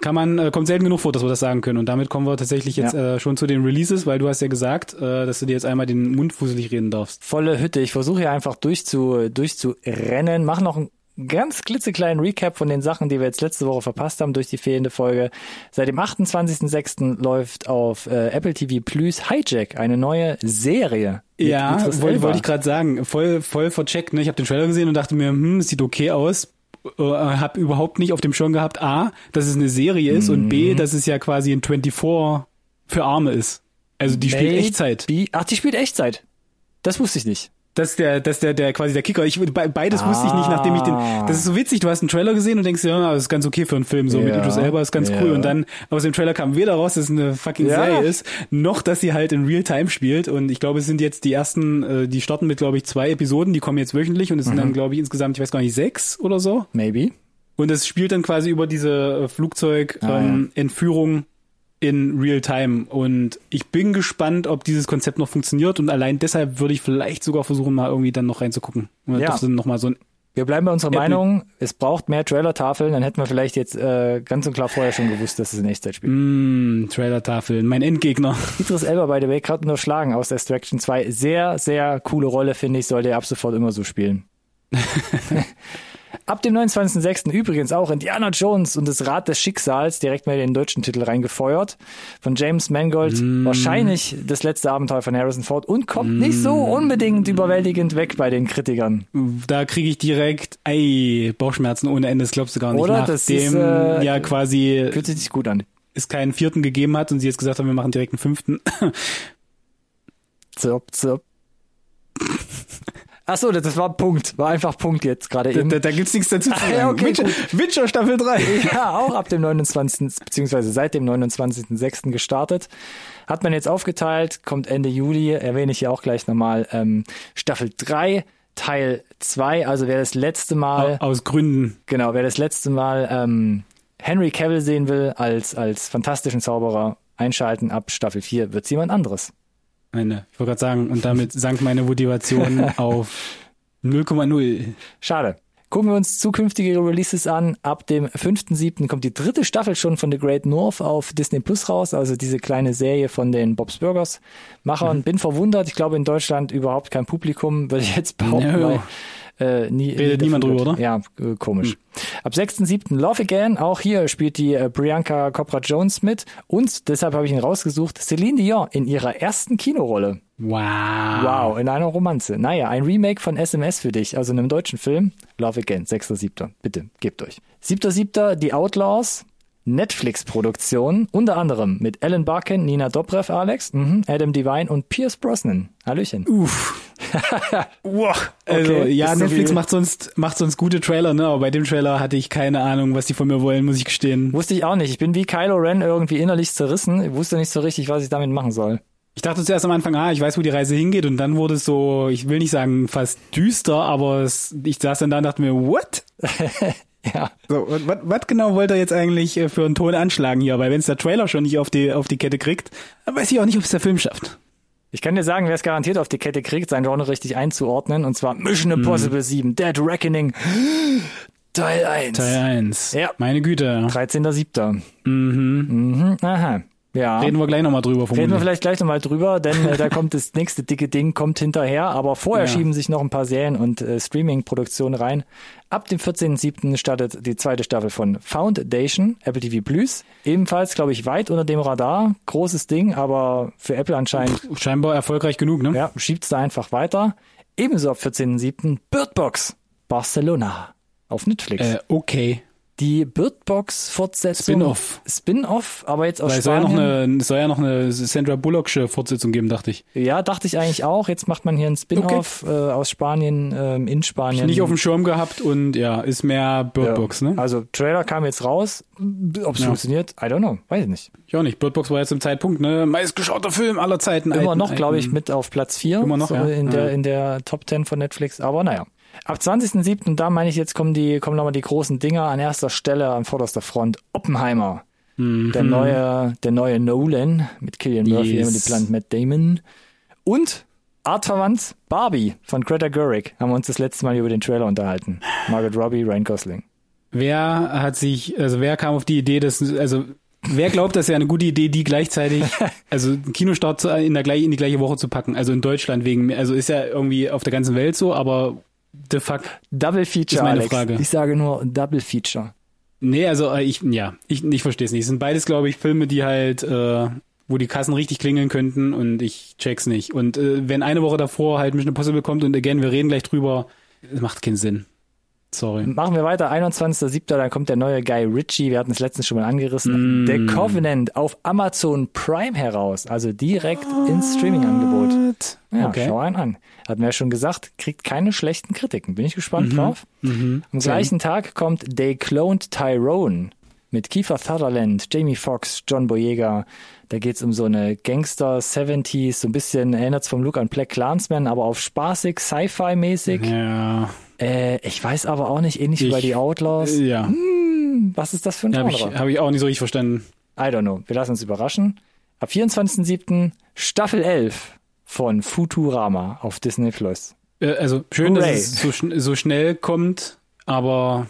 Kann man, äh, kommt selten genug vor, dass wir das sagen können. Und damit kommen wir tatsächlich jetzt ja. äh, schon zu den Releases, weil du hast ja gesagt, äh, dass du dir jetzt einmal den Mund fusselig reden darfst. Volle Hütte. Ich versuche hier einfach durchzu, durchzurennen. Mach noch ein ganz klitzekleinen Recap von den Sachen, die wir jetzt letzte Woche verpasst haben durch die fehlende Folge. Seit dem 28.06. läuft auf äh, Apple TV Plus Hijack, eine neue Serie. Ja, wollte wollt ich gerade sagen, voll voll vercheckt. Ne? Ich habe den Trailer gesehen und dachte mir, hm, es sieht okay aus. Äh, hab überhaupt nicht auf dem Schirm gehabt, A, dass es eine Serie ist mhm. und B, mhm. dass es ja quasi ein 24 für Arme ist. Also die Maybe. spielt Echtzeit. Ach, die spielt Echtzeit. Das wusste ich nicht. Das ist der, das ist der, der quasi der Kicker. Ich, beides ah. wusste ich nicht, nachdem ich den. Das ist so witzig. Du hast einen Trailer gesehen und denkst, ja, das ist ganz okay für einen Film. So ja. mit Idris Elba ist ganz ja. cool. Und dann aus dem Trailer kam weder raus, dass es eine fucking ja. Serie ist, noch dass sie halt in Real Time spielt. Und ich glaube, es sind jetzt die ersten, äh, die starten mit, glaube ich, zwei Episoden. Die kommen jetzt wöchentlich und es mhm. sind dann, glaube ich, insgesamt, ich weiß gar nicht, sechs oder so. Maybe. Und es spielt dann quasi über diese äh, Flugzeug-Entführung. Ah, ähm, in real time. Und ich bin gespannt, ob dieses Konzept noch funktioniert. Und allein deshalb würde ich vielleicht sogar versuchen, mal irgendwie dann noch reinzugucken. Oder ja. noch mal so ein Wir bleiben bei unserer Apple. Meinung, es braucht mehr Trailer-Tafeln, dann hätten wir vielleicht jetzt äh, ganz und klar vorher schon gewusst, dass es ein Echtzeitspiel ist. Mm, Trailer-Tafeln, mein Endgegner. [laughs] Idris Elba, by the way, gerade unterschlagen aus Extraction 2. Sehr, sehr coole Rolle, finde ich, sollte er ab sofort immer so spielen. [laughs] Ab dem 29.06. übrigens auch Indiana Jones und das Rad des Schicksals, direkt mal den deutschen Titel reingefeuert, von James Mangold. Wahrscheinlich das letzte Abenteuer von Harrison Ford und kommt nicht so unbedingt überwältigend weg bei den Kritikern. Da kriege ich direkt, ey, Bauchschmerzen ohne Ende, das glaubst du gar nicht. Oder? Nachdem Das ist, äh, ja quasi Fühlt sich nicht gut an. es keinen vierten gegeben hat und sie jetzt gesagt haben, wir machen direkt einen fünften. Zirp, zirp. Ach so, das war Punkt. War einfach Punkt jetzt gerade da, eben. da, da gibt's nichts dazu zu Ah, sagen. ja, okay, Witcher, Witcher Staffel 3. [laughs] Ja, auch ab dem 29. beziehungsweise seit dem 29.06. gestartet. Hat man jetzt aufgeteilt, kommt Ende Juli, erwähne ich ja auch gleich nochmal, ähm, Staffel 3, Teil 2, also wer das letzte Mal, Aus Gründen. genau, wer das letzte Mal ähm, Henry Cavill sehen will als, als fantastischen Zauberer, einschalten ab Staffel 4 wird's jemand anderes. Meine, ich wollte gerade sagen, und damit sank meine Motivation [laughs] auf 0,0. Schade. Gucken wir uns zukünftige Releases an. Ab dem 5.7. kommt die dritte Staffel schon von The Great North auf Disney Plus raus, also diese kleine Serie von den Bob's Burgers Machern. Bin verwundert, ich glaube in Deutschland überhaupt kein Publikum, würde ich jetzt behaupten. No. Weil, äh, nie, Redet nie niemand drüber, oder? Ja, äh, komisch. Ab 6.7. Love Again, auch hier spielt die äh, Priyanka Chopra Jones mit und deshalb habe ich ihn rausgesucht, Celine Dion in ihrer ersten Kinorolle. Wow. Wow, in einer Romanze. Naja, ein Remake von SMS für dich, also einem deutschen Film. Love Again, 6.7. Bitte, gebt euch. 7.7. Die Outlaws. Netflix-Produktion, unter anderem mit Alan Barkin, Nina Dobrev, Alex, mhm, Adam Devine und Pierce Brosnan. Hallöchen. Uff. [laughs] Wow. Also, Okay, ja, so Netflix macht sonst, macht sonst gute Trailer, ne? Aber bei dem Trailer hatte ich keine Ahnung, was die von mir wollen, muss ich gestehen. Wusste ich auch nicht. Ich bin wie Kylo Ren irgendwie innerlich zerrissen. Ich wusste nicht so richtig, was ich damit machen soll. Ich dachte zuerst am Anfang, ah, ich weiß, wo die Reise hingeht, und dann wurde es so, ich will nicht sagen fast düster, aber es, ich saß dann da und dachte mir, what? [laughs] [laughs] Ja. So, und was, genau wollte er jetzt eigentlich äh, für einen Ton anschlagen hier? Weil wenn es der Trailer schon nicht auf die, auf die Kette kriegt, dann weiß ich auch nicht, ob es der Film schafft. Ich kann dir sagen, wer es garantiert auf die Kette kriegt, sein Genre richtig einzuordnen, und zwar Mission Impossible 7, Dead Reckoning, Teil 1. Teil 1. Ja. Meine Güte. 13.7. Mhm. Mhm, aha. Ja. Reden wir gleich nochmal drüber, Reden wir vermutlich. vielleicht gleich nochmal drüber, denn äh, da [laughs] kommt das nächste dicke Ding, kommt hinterher. Aber vorher Ja. schieben sich noch ein paar Serien und äh, Streaming-Produktionen rein. Ab dem 14.07. startet die zweite Staffel von Foundation, Apple TV Plus. Ebenfalls, glaube ich, weit unter dem Radar. Großes Ding, aber für Apple anscheinend, Scheinbar erfolgreich genug, ne? ja, schiebt's da einfach weiter. Ebenso ab 14.07. Bird Box, Barcelona auf Netflix. Äh, okay. Die Bird Box Fortsetzung. Spin-off. Spin-off, aber jetzt aus Weil es soll ja noch Spanien. eine, es soll ja noch eine Sandra Bullocksche Fortsetzung geben, dachte ich. Ja, dachte ich eigentlich auch. Jetzt macht man hier einen Spin-off äh, aus Spanien, ähm, in Spanien. Nicht auf dem Schirm gehabt und ja, ist mehr Bird Box, ja. ne? Also Trailer kam jetzt raus. Ob es Ja. funktioniert, I don't know. Weiß ich nicht. Ich auch nicht. Bird Box war jetzt zum Zeitpunkt, ne? Meistgeschauter Film aller Zeiten. Immer alten, noch, glaube ich, mit auf Platz 4. Immer noch, so ja. in, der, in der Top 10 von Netflix. Aber naja. Ab 20.07., da meine ich, jetzt kommen die, kommen nochmal die großen Dinger an erster Stelle, an vorderster Front. Oppenheimer. Mhm. Der neue, der neue Nolan mit Killian Murphy, Yes. Emily Blunt, Matt Damon. Und artverwandt Barbie von Greta Gerwig. Haben wir uns das letzte Mal über den Trailer unterhalten. Margaret Robbie, Ryan Gosling. Wer hat sich, also wer kam auf die Idee, dass, also wer glaubt, das ist ja eine gute Idee, die gleichzeitig, [laughs] also einen Kinostart in der in die gleiche Woche zu packen, also in Deutschland wegen, also ist ja irgendwie auf der ganzen Welt so, aber the fuck. Double Feature, Ist meine Alex. Frage. Ich sage nur Double Feature. Nee, also äh, ich, ja, ich, ich verstehe es nicht. Es sind beides, glaube ich, Filme, die halt, äh, wo die Kassen richtig klingeln könnten und ich check's nicht. Und äh, wenn eine Woche davor halt Mission Impossible kommt und again, wir reden gleich drüber, macht keinen Sinn. Sorry. Machen wir weiter. 21.07. Dann kommt der neue Guy Ritchie. Wir hatten es letztens schon mal angerissen. Mm. The Covenant auf Amazon Prime heraus. Also direkt ins Streaming-Angebot. What? Ja, okay. schau einen an. Hatten wir ja schon gesagt, kriegt keine schlechten Kritiken. Bin ich gespannt Mhm. drauf. Am gleichen Tag kommt They Cloned Tyrone mit Kiefer Sutherland, Jamie Foxx, John Boyega. Da geht's um so eine Gangster 70s, so ein bisschen erinnert vom Look an Black Clansman, aber auf spaßig, Sci-Fi-mäßig. Ja. Äh, ich weiß aber auch nicht, ähnlich wie Ich- bei die Outlaws. Äh, Ja. Was ist das für ein Habe Genre? ich, hab ich auch nicht so richtig verstanden. I don't know. Wir lassen uns überraschen. Ab 24.07. Staffel 11 von Futurama auf Disney Plus. Äh, also schön, Hooray. dass es so, schn so schnell kommt, aber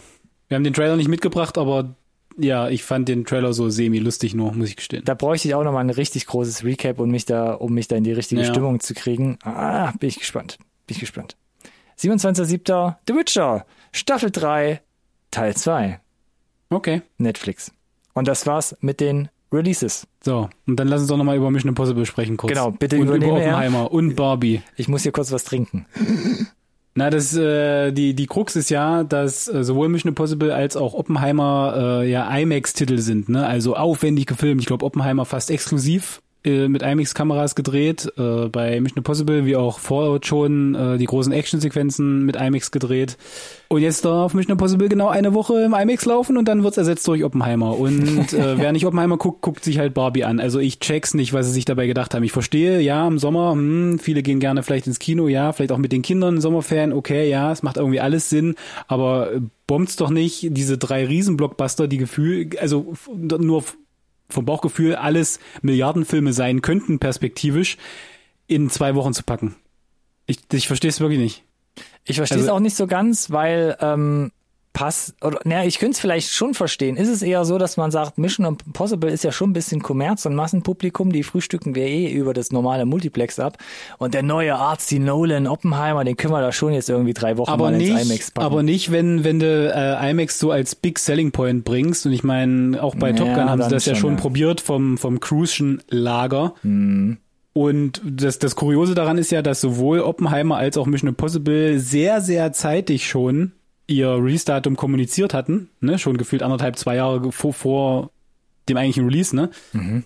wir haben den Trailer nicht mitgebracht, aber ja, ich fand den Trailer so semi-lustig nur, muss ich gestehen. Da bräuchte ich auch nochmal ein richtig großes Recap, um mich da, um mich da in die richtige Ja. Stimmung zu kriegen. Ah, bin ich gespannt. Bin ich gespannt. 27.07. The Witcher, Staffel 3, Teil 2, Okay. Netflix. Und das war's mit den Releases. So, und dann lass uns doch nochmal über Mission Impossible sprechen kurz. Genau, bitte und über übernehme er. Oppenheimer und Barbie. Ich muss hier kurz was trinken. Na, das äh, die die Krux ist ja, dass äh, sowohl Mission Impossible als auch Oppenheimer äh, ja IMAX-Titel sind, ne? Also aufwendig gefilmt. Ich glaube Oppenheimer fast exklusiv äh, mit IMAX-Kameras gedreht. Äh, bei Mission Impossible wie auch Fallout schon äh, die großen Actionsequenzen mit IMAX gedreht. Und jetzt darf Mission Impossible genau eine Woche im IMAX laufen und dann wird's ersetzt durch Oppenheimer. Und äh, [laughs] wer nicht Oppenheimer guckt, guckt sich halt Barbie an. Also ich check's nicht, was sie sich dabei gedacht haben. Ich verstehe, ja, im Sommer, hm, viele gehen gerne vielleicht ins Kino, ja, vielleicht auch mit den Kindern, Sommerferien, okay, ja, es macht irgendwie alles Sinn, aber äh, bombt's doch nicht diese drei Riesenblockbuster, die Gefühl, also nur vom Bauchgefühl alles Milliardenfilme sein könnten, perspektivisch, in zwei Wochen zu packen. Ich, ich verstehe es wirklich nicht. Ich verstehe es Also- auch nicht so ganz, weil ähm, Pass oder naja, ich könnte es vielleicht schon verstehen. Ist es eher so, dass man sagt, Mission Impossible ist ja schon ein bisschen Kommerz und Massenpublikum, die frühstücken wir eh über das normale Multiplex ab. Und der neue Artsy Nolan Oppenheimer, den können wir da schon jetzt irgendwie drei Wochen aber mal nicht, ins IMAX packen. aber nicht, wenn wenn du äh, IMAX so als Big Selling Point bringst. Und ich meine, auch bei Ja, Top Gun haben sie das ja schon, schon ja. probiert vom vom Cruischen Lager. Mhm. Und das das Kuriose daran ist ja, dass sowohl Oppenheimer als auch Mission Impossible sehr sehr zeitig schon ihr Release-Datum kommuniziert hatten, ne, schon gefühlt anderthalb zwei Jahre vor, vor dem eigentlichen Release, ne. Mhm.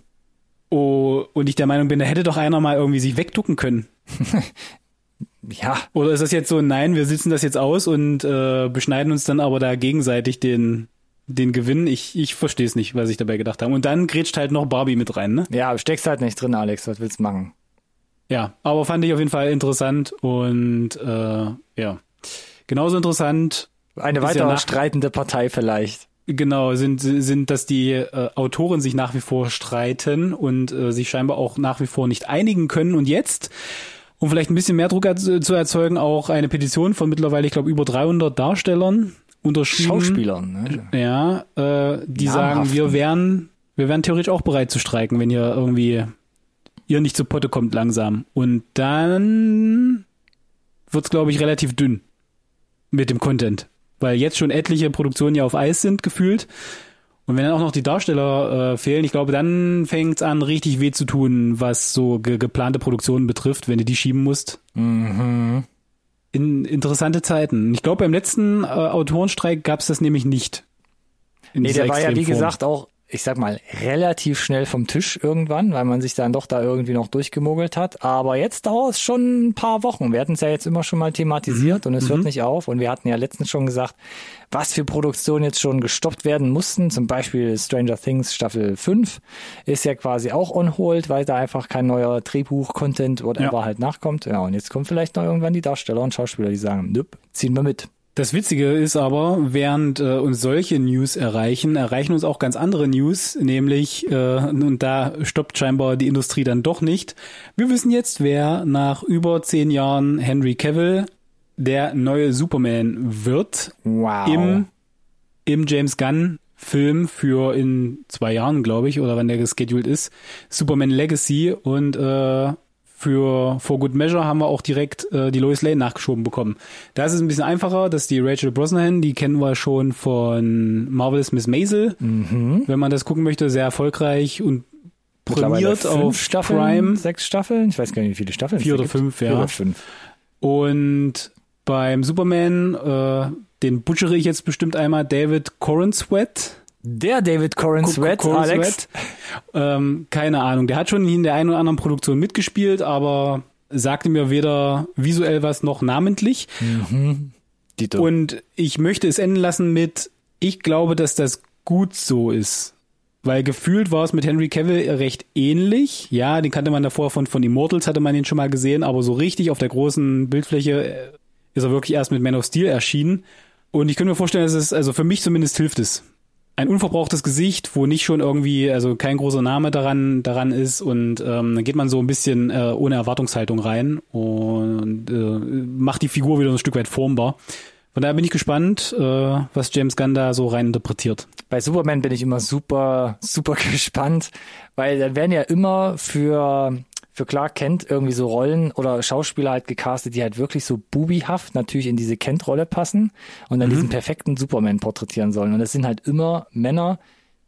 Oh, und ich der Meinung bin, da hätte doch einer mal irgendwie sich wegducken können. [laughs] ja, Oder ist das jetzt so, nein, wir sitzen das jetzt aus und äh, beschneiden uns dann aber da gegenseitig den, den Gewinn? Ich, ich verstehe es nicht, was ich dabei gedacht habe. Und dann grätscht halt noch Barbie mit rein, ne? ja, steckst halt nicht drin, Alex. Was willst du machen? Ja, aber fand ich auf jeden Fall interessant und äh, ja. Genauso interessant, Eine ja weitere nach- streitende Partei vielleicht. genau, sind, sind, dass die äh, Autoren sich nach wie vor streiten und äh, sich scheinbar auch nach wie vor nicht einigen können. Und jetzt, um vielleicht ein bisschen mehr Druck zu erzeugen, auch eine Petition von mittlerweile, ich glaube, über 300 Darstellern unterschrieben. Schauspielern. Ne? Ja, äh, die sagen, Namhaften. wir wären, wir wären theoretisch auch bereit zu streiken, wenn ihr irgendwie ihr nicht zu Potte kommt langsam. Und dann wird's, glaube ich, relativ dünn mit dem Content. Weil jetzt schon etliche Produktionen ja auf Eis sind, gefühlt. Und wenn dann auch noch die Darsteller äh, fehlen, ich glaube, dann fängt's an, richtig weh zu tun, was so ge geplante Produktionen betrifft, wenn du die schieben musst. Mhm. In interessante Zeiten. Ich glaube, beim letzten äh, Autorenstreik gab's das nämlich nicht. Nee, der war ja, wie Extremform. gesagt, auch, ich sag mal, relativ schnell vom Tisch irgendwann, weil man sich dann doch da irgendwie noch durchgemogelt hat. Aber jetzt dauert es schon ein paar Wochen. Wir hatten es ja jetzt immer schon mal thematisiert und es hört nicht auf. Und wir hatten ja letztens schon gesagt, was für Produktionen jetzt schon gestoppt werden mussten. Zum Beispiel Stranger Things Staffel 5 ist ja quasi auch on hold, weil da einfach kein neuer Drehbuch, Content, whatever Ja. halt nachkommt. Ja, und jetzt kommen vielleicht noch irgendwann die Darsteller und Schauspieler, die sagen, nüpp, ziehen wir mit. Das Witzige ist aber, während äh, uns solche News erreichen, erreichen uns auch ganz andere News, nämlich, äh, und da stoppt scheinbar die Industrie dann doch nicht. Wir wissen jetzt, wer nach über zehn Jahren Henry Cavill der neue Superman wird Wow. im, im James Gunn Film für in zwei Jahren, glaube ich, oder wann der gescheduled ist, Superman Legacy und äh, für For Good Measure haben wir auch direkt äh, die Lois Lane nachgeschoben bekommen. Da ist es ein bisschen einfacher, dass die Rachel Brosnahan, die kennen wir schon von Marvelous Miss Maisel, mhm. wenn man das gucken möchte, sehr erfolgreich und prämiert auf Staffeln, Prime. sechs Staffeln, ich weiß gar nicht, wie viele Staffeln. Vier oder gibt. fünf, ja. Vier oder fünf. Und beim Superman, äh, den butchere ich jetzt bestimmt einmal, David Corenswet. Der David Corin Sweat, Alex. Ähm, keine Ahnung. Der hat schon in der einen oder anderen Produktion mitgespielt, aber sagte mir weder visuell was noch namentlich. Dito. Und ich möchte es enden lassen mit, ich glaube, dass das gut so ist. Weil gefühlt war es mit Henry Cavill recht ähnlich. Ja, den kannte man davor von, von Immortals, hatte man ihn schon mal gesehen, aber so richtig auf der großen Bildfläche äh, ist er wirklich erst mit Man of Steel erschienen. Und ich könnte mir vorstellen, dass es, also für mich zumindest hilft es. Ein unverbrauchtes Gesicht, wo nicht schon irgendwie, also kein großer Name daran, daran ist und ähm, dann geht man so ein bisschen äh, ohne Erwartungshaltung rein und äh, macht die Figur wieder ein Stück weit formbar. Von daher bin ich gespannt, äh, was James Gunn da so rein interpretiert. Bei Superman bin ich immer super, super [laughs] gespannt, weil dann werden ja immer für für Clark Kent irgendwie so Rollen oder Schauspieler halt gecastet, die halt wirklich so bubihaft natürlich in diese Kent-Rolle passen und dann mhm. diesen perfekten Superman porträtieren sollen. Und das sind halt immer Männer,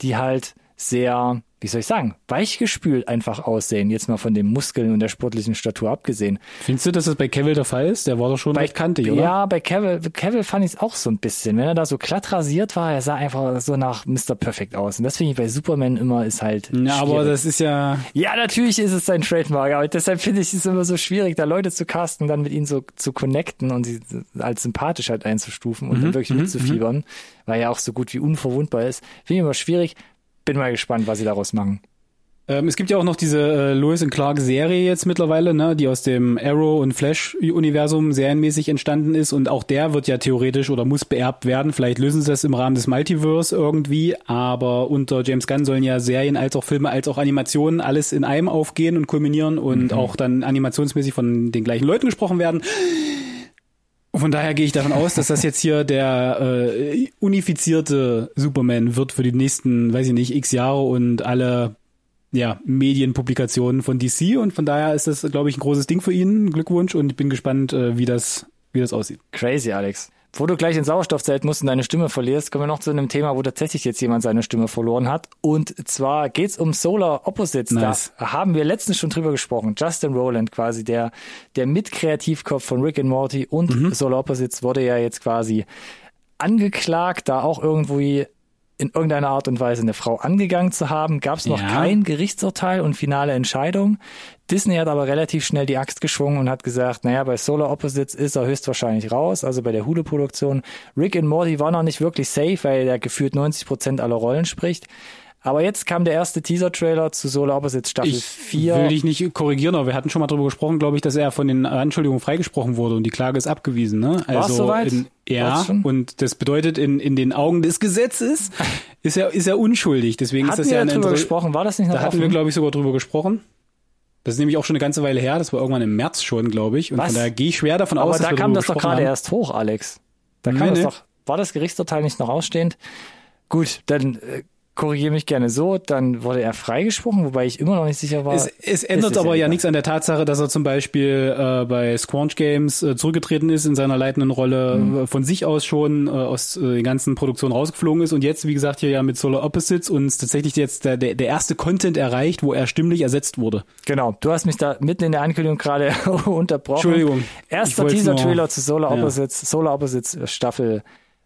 die halt sehr wie soll ich sagen, weichgespült einfach aussehen, jetzt mal von den Muskeln und der sportlichen Statur abgesehen. Findest du, dass das bei Cavill der Fall ist? Der war doch schon bei, recht kantig, oder? Ja, bei Cavill, Cavill fand ich es auch so ein bisschen. Wenn er da so glatt rasiert war, er sah einfach so nach Mr. Perfect aus. Und das finde ich bei Superman immer ist halt Ja, aber das ist ja... Ja, natürlich ist es sein Trademark, aber deshalb finde ich es immer so schwierig, da Leute zu casten, dann mit ihnen so zu connecten und sie als sympathisch halt einzustufen und mhm, dann wirklich mhm, mitzufiebern, mhm. weil er auch so gut wie unverwundbar ist. Finde ich immer schwierig bin mal gespannt, was sie daraus machen. Ähm, es gibt ja auch noch diese äh, Lewis and Clark Serie jetzt mittlerweile, ne, die aus dem Arrow und Flash Universum serienmäßig entstanden ist und auch der wird ja theoretisch oder muss beerbt werden. Vielleicht lösen sie das im Rahmen des Multiverse irgendwie, aber unter James Gunn sollen ja Serien als auch Filme als auch Animationen alles in einem aufgehen und kulminieren und mhm. auch dann animationsmäßig von den gleichen Leuten gesprochen werden. Von daher gehe ich davon aus, dass das jetzt hier der äh, unifizierte Superman wird für die nächsten, weiß ich nicht, x Jahre und alle ja, Medienpublikationen von DC und von daher ist das, glaube ich, ein großes Ding für ihn. Glückwunsch und ich bin gespannt, äh, wie das, wie das aussieht. Crazy, Alex. Wo du gleich ins Sauerstoffzelt musst und deine Stimme verlierst, kommen wir noch zu einem Thema, wo tatsächlich jetzt jemand seine Stimme verloren hat. Und zwar geht's um Solar Opposites. Nice. Da haben wir letztens schon drüber gesprochen. Justin Rowland quasi, der, der Mitkreativkopf von Rick and Morty und mhm. Solar Opposites wurde ja jetzt quasi angeklagt, da auch irgendwie in irgendeiner Art und Weise eine Frau angegangen zu haben, gab es noch ja. kein Gerichtsurteil und finale Entscheidung. Disney hat aber relativ schnell die Axt geschwungen und hat gesagt, naja, bei Solar Opposites ist er höchstwahrscheinlich raus, also bei der Hulu-Produktion. Rick and Morty war noch nicht wirklich safe, weil er gefühlt 90 Prozent aller Rollen spricht. Aber jetzt kam der erste Teaser-Trailer zu Solar Opposites Staffel ich 4. will dich nicht korrigieren, aber wir hatten schon mal darüber gesprochen, glaube ich, dass er von den Anschuldigungen freigesprochen wurde und die Klage ist abgewiesen. Ne? Also War's soweit? In, ja, und das bedeutet in, in den Augen des Gesetzes [laughs] ist er, ist er unschuldig. Deswegen hatten ist das wir ja eine drüber gesprochen, war das nicht noch Da offen? hatten wir, glaube ich, sogar drüber gesprochen. Das ist nämlich auch schon eine ganze Weile her, das war irgendwann im März schon, glaube ich. Und Was? von daher gehe ich schwer davon aber aus, dass da kam das doch gerade erst hoch, Alex. Da kam nee, das nee. doch, war das Gerichtsurteil nicht noch ausstehend? Gut, dann äh, korrigiere mich gerne so, dann wurde er freigesprochen, wobei ich immer noch nicht sicher war. Es, es ändert aber ja, nichts an der Tatsache, dass er zum Beispiel äh, bei Squanch Games äh, zurückgetreten ist in seiner leitenden Rolle, mhm. Äh, von sich aus schon äh, aus äh, den ganzen Produktionen rausgeflogen ist und jetzt, wie gesagt, hier ja mit Solar Opposites uns tatsächlich jetzt der, der, der erste Content erreicht, wo er stimmlich ersetzt wurde. Genau, du hast mich da mitten in der Ankündigung gerade [laughs] unterbrochen. Entschuldigung. Erster Teaser-Trailer zu Solar Opposites, ja. Solar Opposites Staffel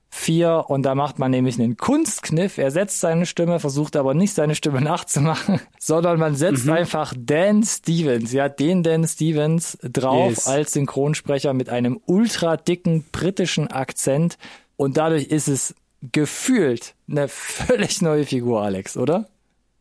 4 und da macht man nämlich einen Kunstkniff. Er setzt seine Stimme, versucht aber nicht seine Stimme [laughs] nachzumachen, sondern man setzt mhm. einfach Dan Stevens, ja, den Dan Stevens drauf yes. als Synchronsprecher mit einem ultra dicken britischen Akzent und dadurch ist es gefühlt eine völlig neue Figur, Alex, oder?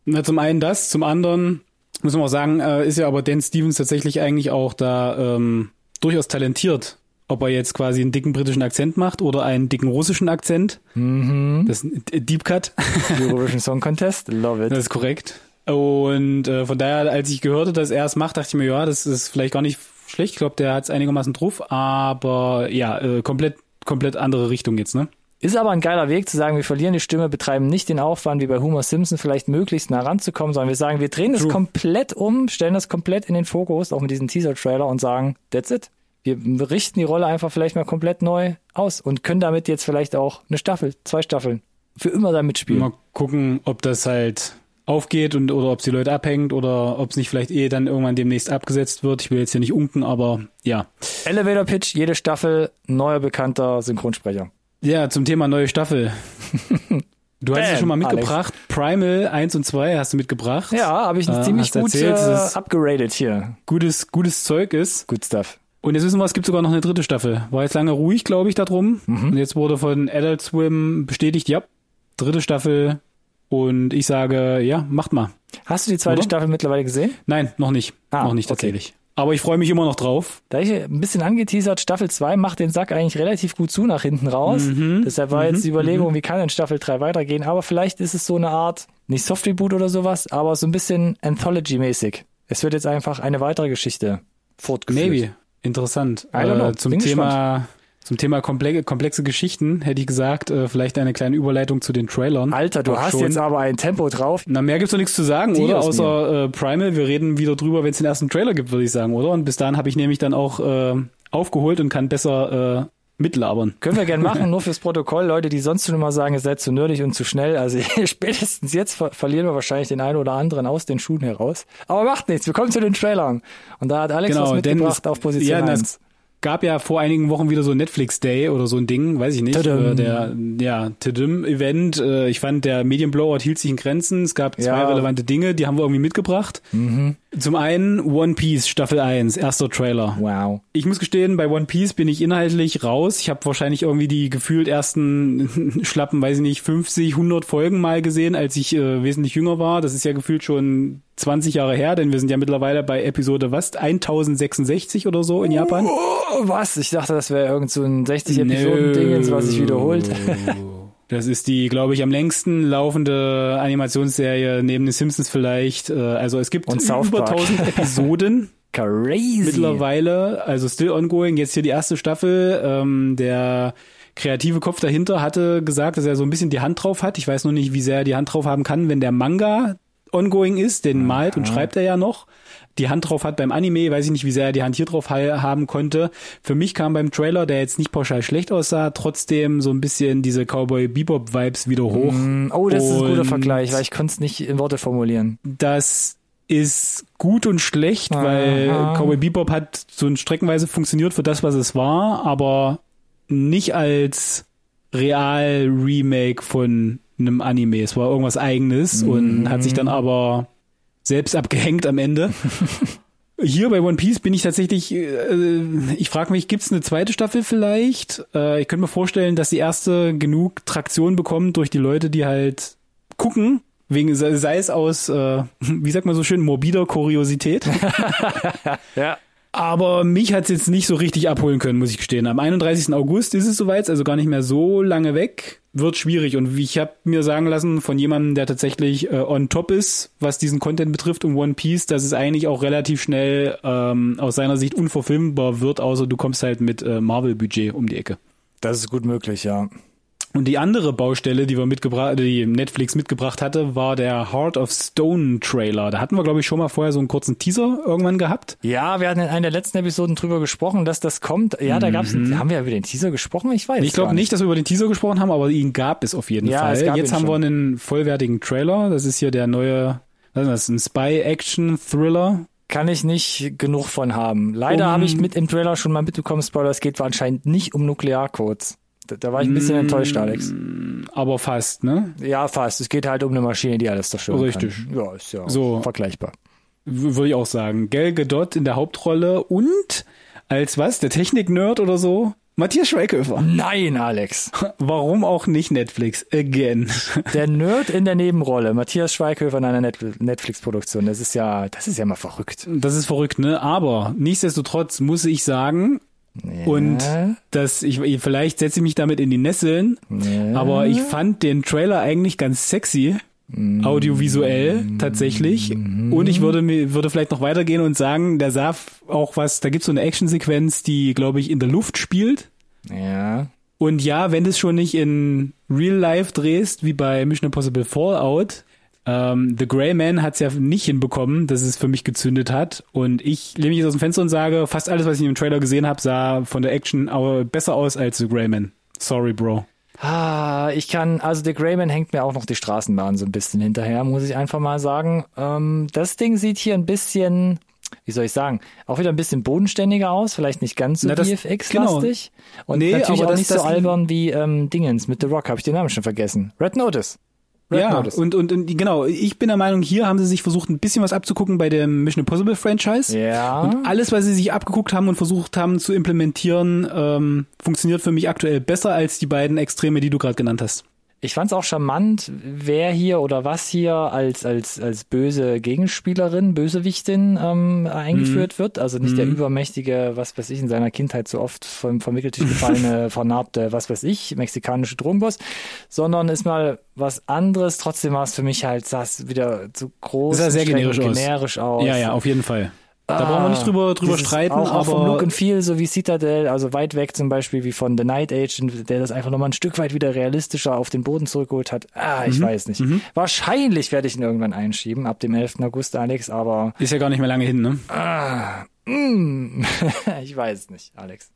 Na, zum einen das, zum anderen muss man auch sagen, äh, ist ja aber Dan Stevens tatsächlich eigentlich auch da ähm, durchaus talentiert ob er jetzt quasi einen dicken britischen Akzent macht oder einen dicken russischen Akzent. Mhm. Das ist ein Deep Cut. [laughs] Eurovision Song Contest, love it. Das ist korrekt. Und äh, von daher, als ich gehört habe, dass er es macht, dachte ich mir, ja, das ist vielleicht gar nicht schlecht. Ich glaube, der hat es einigermaßen drauf, aber ja, äh, komplett, komplett andere Richtung jetzt, ne? Ist aber ein geiler Weg zu sagen, wir verlieren die Stimme, betreiben nicht den Aufwand, wie bei Homer Simpson vielleicht möglichst nah ranzukommen, sondern wir sagen, wir drehen das komplett um, stellen das komplett in den Fokus, auch mit diesem Teaser-Trailer und sagen, that's it wir richten die Rolle einfach vielleicht mal komplett neu aus und können damit jetzt vielleicht auch eine Staffel, zwei Staffeln für immer da mitspielen. Mal gucken, ob das halt aufgeht und oder ob es die Leute abhängt oder ob es nicht vielleicht eh dann irgendwann demnächst abgesetzt wird. Ich will jetzt hier nicht unken, aber ja. Elevator Pitch, jede Staffel, neuer bekannter Synchronsprecher. Ja, zum Thema neue Staffel. [laughs] Du hast ja schon mal mitgebracht. Alex. Primal 1 und 2 hast du mitgebracht. Ja, habe ich äh, ziemlich gut erzählt, äh, upgraded hier. Gutes, gutes Zeug ist. Good stuff. Und jetzt wissen wir, es gibt sogar noch eine dritte Staffel. War jetzt lange ruhig, glaube ich, darum. Mhm. Und jetzt wurde von Adult Swim bestätigt, ja, dritte Staffel. Und ich sage, ja, macht mal. Hast du die zweite Oder? Staffel mittlerweile gesehen? Nein, noch nicht. Ah, noch nicht tatsächlich. Aber ich freue mich immer noch drauf. Da ich ein bisschen angeteasert, Staffel 2 macht den Sack eigentlich relativ gut zu nach hinten raus. Mhm. Deshalb war jetzt die Überlegung, wie kann in Staffel 3 weitergehen. Aber vielleicht ist es so eine Art, nicht Soft Reboot oder sowas, aber so ein bisschen Anthology-mäßig. Es wird jetzt einfach eine weitere Geschichte fortgeführt. Maybe. Interessant. I don't know. Äh, zum Bin Thema zum Thema komplexe, Geschichten hätte ich gesagt, äh, vielleicht eine kleine Überleitung zu den Trailern. Alter, du Auch hast schon. jetzt aber ein Tempo drauf. Na, mehr gibt's doch nichts zu sagen, Die oder? Außer äh, Primal. Wir reden wieder drüber, wenn es den ersten Trailer gibt, würde ich sagen, oder? Und bis dahin habe ich nämlich dann auch äh, aufgeholt und kann besser äh, mitlabern. Können wir gern machen, nur fürs Protokoll. Leute, die sonst schon immer sagen, ihr seid zu nerdig und zu schnell. Also [laughs] spätestens jetzt ver verlieren wir wahrscheinlich den einen oder anderen aus den Schuhen heraus. Aber macht nichts, wir kommen zu den Trailern. Und da hat Alex was Genau, denn mitgebracht es- auf Position ja, das- 1. gab ja vor einigen Wochen wieder so ein Netflix Day oder so ein Ding, weiß ich nicht. Äh, der ja, Tadam Event. Äh, ich fand, der Medienblowout hielt sich in Grenzen. Es gab zwei Ja. relevante Dinge, die haben wir irgendwie mitgebracht. Zum einen One Piece Staffel 1, erster Trailer. Wow. Ich muss gestehen, bei One Piece bin ich inhaltlich raus. Ich habe wahrscheinlich irgendwie die gefühlt ersten [laughs] schlappen, weiß ich nicht, 50, 100 Folgen mal gesehen, als ich äh, wesentlich jünger war. Das ist ja gefühlt schon 20 Jahre her, denn wir sind ja mittlerweile bei Episode was 1066 oder so in Japan. Oh, was? Ich dachte, das wäre irgend so ein 60 Episoden-Dingens, was sich wiederholt. Das ist die, glaube ich, am längsten laufende Animationsserie neben den Simpsons vielleicht. Äh, Also es gibt über Park. 1000 Episoden. [laughs] Crazy. mittlerweile, also still ongoing, jetzt hier die erste Staffel. Ähm, der kreative Kopf dahinter hatte gesagt, dass er so ein bisschen die Hand drauf hat. Ich weiß nur nicht, wie sehr er die Hand drauf haben kann, wenn der Manga ongoing ist, den malt und schreibt er ja noch. Die Hand drauf hat beim Anime, weiß ich nicht, wie sehr er die Hand hier drauf ha- haben konnte. Für mich kam beim Trailer, der jetzt nicht pauschal schlecht aussah, trotzdem so ein bisschen diese Cowboy Bebop Vibes wieder hoch. Mm, Oh, das ist ein guter Und Vergleich, weil ich konnte es nicht in Worte formulieren. das ist gut und schlecht, weil Aha. Cowboy Bebop hat so ein streckenweise funktioniert für das, was es war, aber nicht als real Remake von einem Anime. Es war irgendwas eigenes und hat sich dann aber selbst abgehängt am Ende. [laughs] Hier bei One Piece bin ich tatsächlich, äh, ich frage mich, gibt's eine zweite Staffel vielleicht? Äh, ich könnte mir vorstellen, dass die erste genug Traktion bekommt durch die Leute, die halt gucken, wegen sei sei es aus, äh, [laughs] wie sagt man so schön, morbider Kuriosität. [laughs] Ja. Aber mich hat's jetzt nicht so richtig abholen können, muss ich gestehen. Am 31. August ist es soweit, also gar nicht mehr so lange weg. Wird schwierig. Und ich habe mir sagen lassen von jemandem, der tatsächlich äh, on top ist, was diesen Content betrifft um One Piece, dass es eigentlich auch relativ schnell ähm, aus seiner Sicht unverfilmbar wird, außer du kommst halt mit äh, Marvel-Budget um die Ecke. Das ist gut möglich, ja. Und die andere Baustelle, die wir mitgebracht, die Netflix mitgebracht hatte, war der Heart of Stone Trailer. Da hatten wir, glaube ich, schon mal vorher so einen kurzen Teaser irgendwann gehabt. Ja, wir hatten in einer der letzten Episoden drüber gesprochen, dass das kommt. Ja, da gab's, einen, haben wir über den Teaser gesprochen? Ich weiß Mhm. Ich glaube gar nicht, dass wir über den Teaser gesprochen haben, aber ihn gab es auf jeden Ja, Fall. Jetzt haben wir schon. einen vollwertigen Trailer. Das ist hier der neue, was ist das, ein Spy-Action-Thriller. Kann ich nicht genug von haben. Leider Um- habe ich mit im Trailer schon mal mitbekommen, Spoiler, es geht anscheinend nicht um Nuklearcodes. Da, da war ich ein bisschen enttäuscht, Alex. Aber fast, ne? Ja, fast. Es geht halt um eine Maschine, die alles zerstören Richtig. kann. Ja, ist ja So. vergleichbar. Würde ich auch sagen. Gal Gadot in der Hauptrolle und als was? Der Technik-Nerd oder so? Matthias Schweighöfer. Nein, Alex. [laughs] Warum auch nicht Netflix? Again. [laughs] Der Nerd in der Nebenrolle, Matthias Schweighöfer in einer Net Netflix-Produktion. Das ist ja, das ist ja mal verrückt. Das ist verrückt, ne? Aber nichtsdestotrotz muss ich sagen, und das, ich, vielleicht setze ich mich damit in die Nesseln, Ja. aber ich fand den Trailer eigentlich ganz sexy. Audiovisuell tatsächlich. Und ich würde mir, würde vielleicht noch weitergehen und sagen, der sah auch was, da gibt's so eine Actionsequenz, die, glaube ich, in der Luft spielt. Ja. Und ja, wenn du es schon nicht in Real Life drehst, wie bei Mission Impossible Fallout, ähm, The Grey Man hat es ja nicht hinbekommen, dass es für mich gezündet hat. Und ich lehne mich jetzt aus dem Fenster und sage, fast alles, was ich im Trailer gesehen habe, sah von der Action aber besser aus als The Grey Man. Sorry, Bro. Ah, ich kann, also The Greyman hängt mir auch noch die Straßenbahn so ein bisschen hinterher, muss ich einfach mal sagen. Ähm, das Ding sieht hier ein bisschen, wie soll ich sagen, auch wieder ein bisschen bodenständiger aus, vielleicht nicht ganz so VFX-lastig. Und Nee, natürlich aber auch das- nicht so albern wie ähm, Dingens mit The Rock, habe ich den Namen schon vergessen. Red Notice. Ja, und, und, und genau, ich bin der Meinung, hier haben sie sich versucht, ein bisschen was abzugucken bei dem Mission Impossible Franchise. ja. Und alles, was sie sich abgeguckt haben und versucht haben zu implementieren, ähm, funktioniert für mich aktuell besser als die beiden Extreme, die du gerade genannt hast. Ich fand es auch charmant, wer hier oder was hier als als als böse Gegenspielerin, Bösewichtin ähm, eingeführt mhm. wird. Also nicht mhm. der übermächtige, was weiß ich, in seiner Kindheit so oft vom, vom Wickeltisch gefallene, [laughs] vernarbte, was weiß ich, mexikanische Drogenboss, sondern ist mal was anderes. Trotzdem war es für mich halt, sah es wieder zu groß, sah sehr generisch, generisch aus. aus. Ja, ja, auf jeden Fall. Da ah, brauchen wir nicht drüber, drüber streiten, auch, aber. Auch vom Look and Feel, so wie Citadel, also weit weg zum Beispiel wie von The Night Agent, der das einfach nochmal ein Stück weit wieder realistischer auf den Boden zurückgeholt hat. Ah, ich mhm. weiß nicht. Mhm. Wahrscheinlich werde ich ihn irgendwann einschieben, ab dem 11. August, Alex, aber. Ist ja gar nicht mehr lange hin, ne? Ah, mm, [laughs] ich weiß nicht, Alex.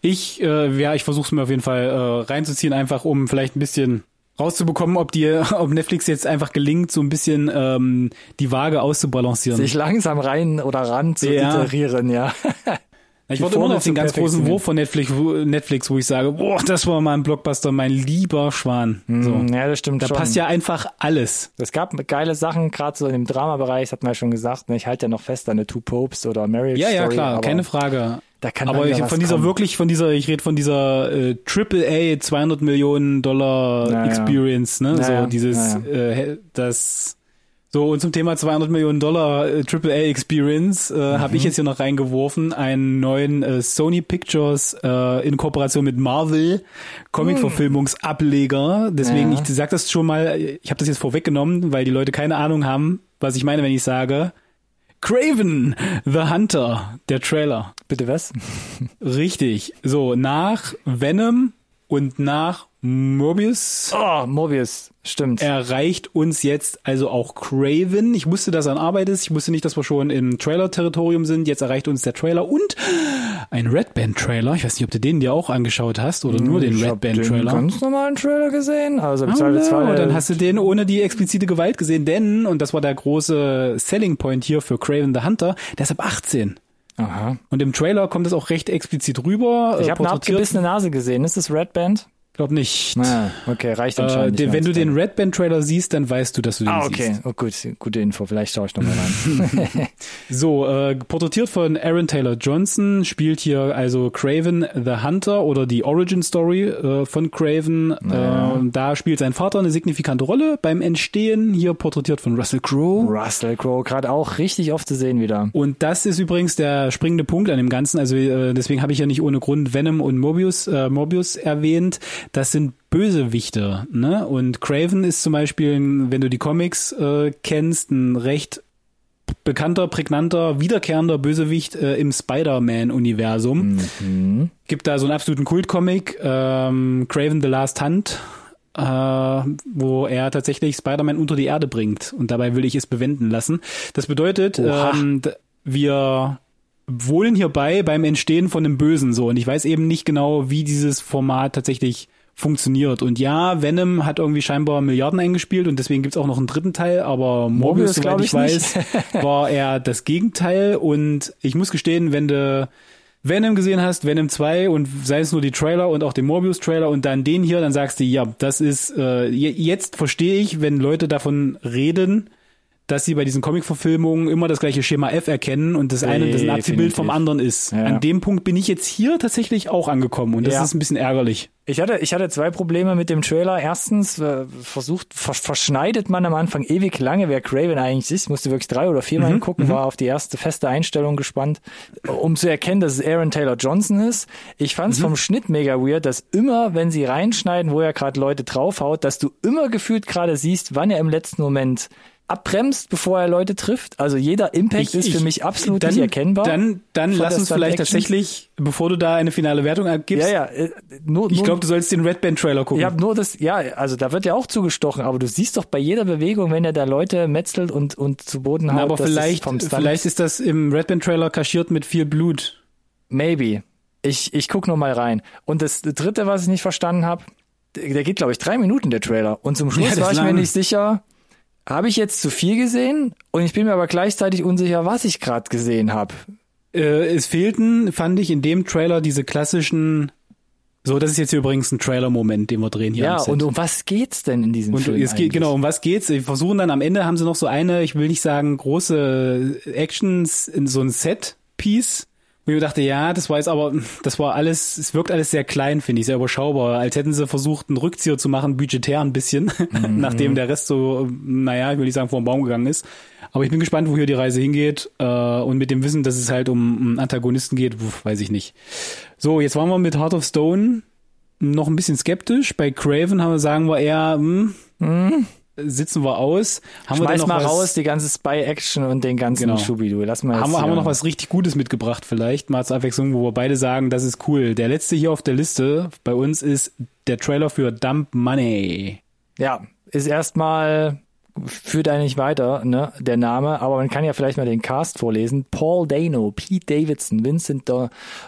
Ich, äh, ja, ich versuche es mir auf jeden Fall äh, reinzuziehen, einfach um vielleicht ein bisschen rauszubekommen, ob dir, [laughs] ob Netflix jetzt einfach gelingt, so ein bisschen ähm, die Waage auszubalancieren. Sich langsam rein oder ran zu ja. iterieren, ja. [laughs] Ich wollte immer noch den ganz großen Wurf von Netflix, Netflix, wo ich sage, boah, das war mal ein Blockbuster, mein lieber Schwan. Hm, so. Ja, das stimmt da schon. Passt ja einfach alles. Es gab geile Sachen, gerade so in dem Dramabereich, das hat man ja schon gesagt. Ne? Ich halte ja noch fest an der Two Popes oder Marriage ja, Story. Ja, ja, klar, keine Frage. Da kann aber ich, von dieser kommen. wirklich, von dieser, ich rede von dieser äh, Triple A 200 Millionen Dollar naja. Experience, ne? Naja. So dieses, naja. äh, das so, und zum Thema 200 Millionen Dollar äh, AAA Experience äh, mhm. habe ich jetzt hier noch reingeworfen einen neuen äh, Sony Pictures äh, in Kooperation mit Marvel Comic-Verfilmungsableger. Deswegen, ja. ich sag das schon mal, ich habe das jetzt vorweggenommen, weil die Leute keine Ahnung haben, was ich meine, wenn ich sage Craven the Hunter, der Trailer. Bitte was? Richtig. So, nach Venom und nach Mobius. Oh, Mobius, stimmt. Erreicht uns jetzt also auch Craven. Ich wusste, dass er an Arbeit ist. Ich wusste nicht, dass wir schon im Trailer-Territorium sind. Jetzt erreicht uns der Trailer und ein Red Band-Trailer. Ich weiß nicht, ob du den dir auch angeschaut hast oder nur den ich Red Band-Trailer. ganz normalen Trailer gesehen. Also im Zweifelsfall. Oh, dann hast du den ohne die explizite Gewalt gesehen, denn, und das war der große Selling Point hier für Craven the Hunter, der ist ab 18. Aha. Und im Trailer kommt es auch recht explizit rüber. Ich habe eine abgebissene Nase gesehen. Ist das Red Band? Glaub nicht. Ah, okay, reicht anscheinend. Äh, wenn du den Red Band Trailer siehst, dann weißt du, dass du den ah, okay. siehst. Oh, gut, gute Info. Vielleicht schaue ich nochmal rein. [laughs] so, äh, porträtiert von Aaron Taylor Johnson, spielt hier also Craven the Hunter oder die Origin Story äh, von Craven. Ja. Äh, da spielt sein Vater eine signifikante Rolle beim Entstehen. Hier porträtiert von Russell Crowe. Russell Crowe, gerade auch richtig oft zu sehen wieder. Und das ist übrigens der springende Punkt an dem Ganzen. Also äh, deswegen habe ich ja nicht ohne Grund Venom und Mobius, äh, Mobius erwähnt das sind Bösewichte, ne? Und Craven ist zum Beispiel, wenn du die Comics äh, kennst, ein recht bekannter, prägnanter, wiederkehrender Bösewicht äh, im Spider-Man-Universum. Mhm. Gibt da so einen absoluten Kultcomic, ähm, Craven the Last Hunt, äh, wo er tatsächlich Spider-Man unter die Erde bringt. Und dabei will ich es bewenden lassen. Das bedeutet, ähm, wir wohnen hierbei beim Entstehen von dem Bösen so. Und ich weiß eben nicht genau, wie dieses Format tatsächlich funktioniert. Und ja, Venom hat irgendwie scheinbar Milliarden eingespielt und deswegen gibt's auch noch einen dritten Teil, aber Morbius, soweit ich, ich weiß, war er das Gegenteil. Und ich muss gestehen, wenn du Venom gesehen hast, Venom 2 und sei es nur die Trailer und auch den Morbius-Trailer und dann den hier, dann sagst du, ja, das ist, äh, jetzt verstehe ich, wenn Leute davon reden, dass sie bei diesen Comic-Verfilmungen immer das gleiche Schema F erkennen und das eine das ein Abziehbild vom anderen ist. Ja. An dem Punkt bin ich jetzt hier tatsächlich auch angekommen und das ja. ist ein bisschen ärgerlich. Ich hatte, ich hatte zwei Probleme mit dem Trailer. Erstens äh, versucht, ver verschneidet man am Anfang ewig lange, wer Craven eigentlich ist. Musste wirklich drei oder viermal mhm, hingucken, mhm. war auf die erste feste Einstellung gespannt, um zu erkennen, dass es Aaron Taylor Johnson ist. Ich fand es mhm. vom Schnitt mega weird, dass immer, wenn sie reinschneiden, wo er gerade Leute draufhaut, dass du immer gefühlt gerade siehst, wann er im letzten Moment abbremst, bevor er Leute trifft. Also jeder Impact ich, ist ich, für mich absolut dann, nicht erkennbar. Dann, dann lass uns vielleicht tatsächlich, bevor du da eine finale Wertung abgibst. Ja, ja. Äh, nur, ich glaube, du sollst den Red Band Trailer gucken. Habe nur das, ja, also da wird ja auch zugestochen, aber du siehst doch bei jeder Bewegung, wenn er da Leute metzelt und und zu Boden haut. Na, aber vielleicht, vielleicht ist das im Red Band Trailer kaschiert mit viel Blut. Maybe. Ich ich guck noch mal rein. Und das dritte, was ich nicht verstanden habe, der geht glaube ich drei Minuten der Trailer und zum Schluss ja, war ich lang. mir nicht sicher habe ich jetzt zu viel gesehen und ich bin mir aber gleichzeitig unsicher, was ich gerade gesehen habe. Äh, es fehlten, fand ich, in dem Trailer diese klassischen so, das ist jetzt hier übrigens ein Trailer-Moment, den wir drehen hier. Ja, und um was geht's denn in diesem und Film? Es geht, genau, um was geht's? Wir versuchen dann am Ende haben sie noch so eine, ich will nicht sagen große Actions in so ein Set-Piece, Und ich mir dachte, ja, das war jetzt aber, das war alles, es wirkt alles sehr klein, finde ich, sehr überschaubar. Als hätten sie versucht, einen Rückzieher zu machen, budgetär ein bisschen, [laughs] mhm. nachdem der Rest so, naja, ich will nicht sagen, vor den Baum gegangen ist. Aber ich bin gespannt, wo hier die Reise hingeht. Äh, und mit dem Wissen, dass es halt um, um Antagonisten geht, weiß ich nicht. So, jetzt waren wir mit Heart of Stone noch ein bisschen skeptisch. Bei Craven haben wir, sagen wir eher, hm, hm sitzen wir aus. Haben Schmeiß wir noch mal was, raus die ganze Spy-Action und den ganzen genau. Schubidu. Lass mal haben, wir, haben wir noch was richtig Gutes mitgebracht vielleicht, mal zur Abwechslung, wo wir beide sagen, das ist cool. Der letzte hier auf der Liste bei uns ist der Trailer für Dump Money. Ja, ist erstmal führt eigentlich weiter, ne, der Name, aber man kann ja vielleicht mal den Cast vorlesen. Paul Dano, Pete Davidson, Vincent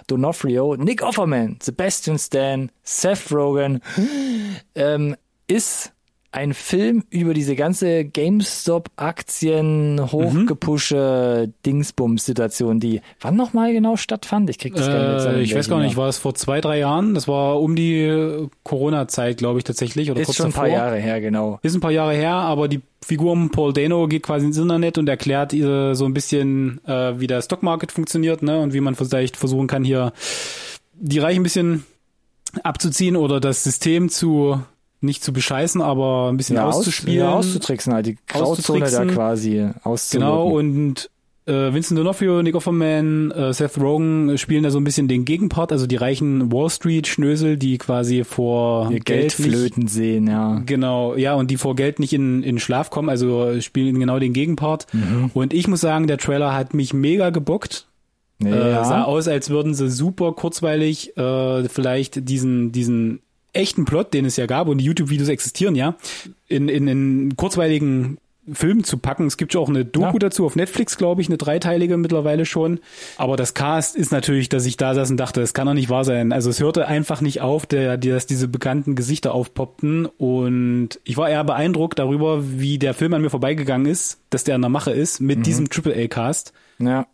D'Onofrio, Nick Offerman, Sebastian Stan, Seth Rogen, [gasps] ähm, ist ein Film über diese ganze GameStop-Aktien hochgepusche mhm. Dingsbums-Situation, die wann nochmal genau stattfand? Ich krieg das gar nicht äh, Ich weiß gar nicht, war es vor zwei, drei Jahren? Das war um die Corona-Zeit, glaube ich, tatsächlich. Oder Ist schon davor. ein paar Jahre her, genau. Ist ein paar Jahre her, aber die Figur Paul Dano geht quasi ins Internet und erklärt ihr so ein bisschen, äh, wie der Stockmarket funktioniert, ne? Und wie man vielleicht versuchen kann, hier die Reichen ein bisschen abzuziehen oder das System zu nicht zu bescheißen, aber ein bisschen ja, auszuspielen. Aus, ja, auszutricksen halt, die Grauzone da quasi. Genau, und äh, Vincent D'Onofrio, Nick Offerman, äh, Seth Rogen spielen da so ein bisschen den Gegenpart, also die reichen Wall Street Schnösel, die quasi vor Ihr Geld, flöten sehen, ja. Genau, ja, und die vor Geld nicht in, in Schlaf kommen, also spielen genau den Gegenpart. Mhm. Und ich muss sagen, der Trailer hat mich mega gebockt. Ja. Äh, sah aus, als würden sie super kurzweilig äh, vielleicht diesen diesen echten Plot, den es ja gab und die YouTube-Videos existieren ja, in, in, in kurzweiligen Film zu packen. Es gibt ja auch eine Doku ja. dazu auf Netflix, glaube ich, eine dreiteilige mittlerweile schon. Aber das Cast ist natürlich, dass ich da saß und dachte, das kann doch nicht wahr sein. Also es hörte einfach nicht auf, der, dass diese bekannten Gesichter aufpoppten. Und ich war eher beeindruckt darüber, wie der Film an mir vorbeigegangen ist, dass der in der Mache ist mit mhm. diesem AAA-Cast. Ja.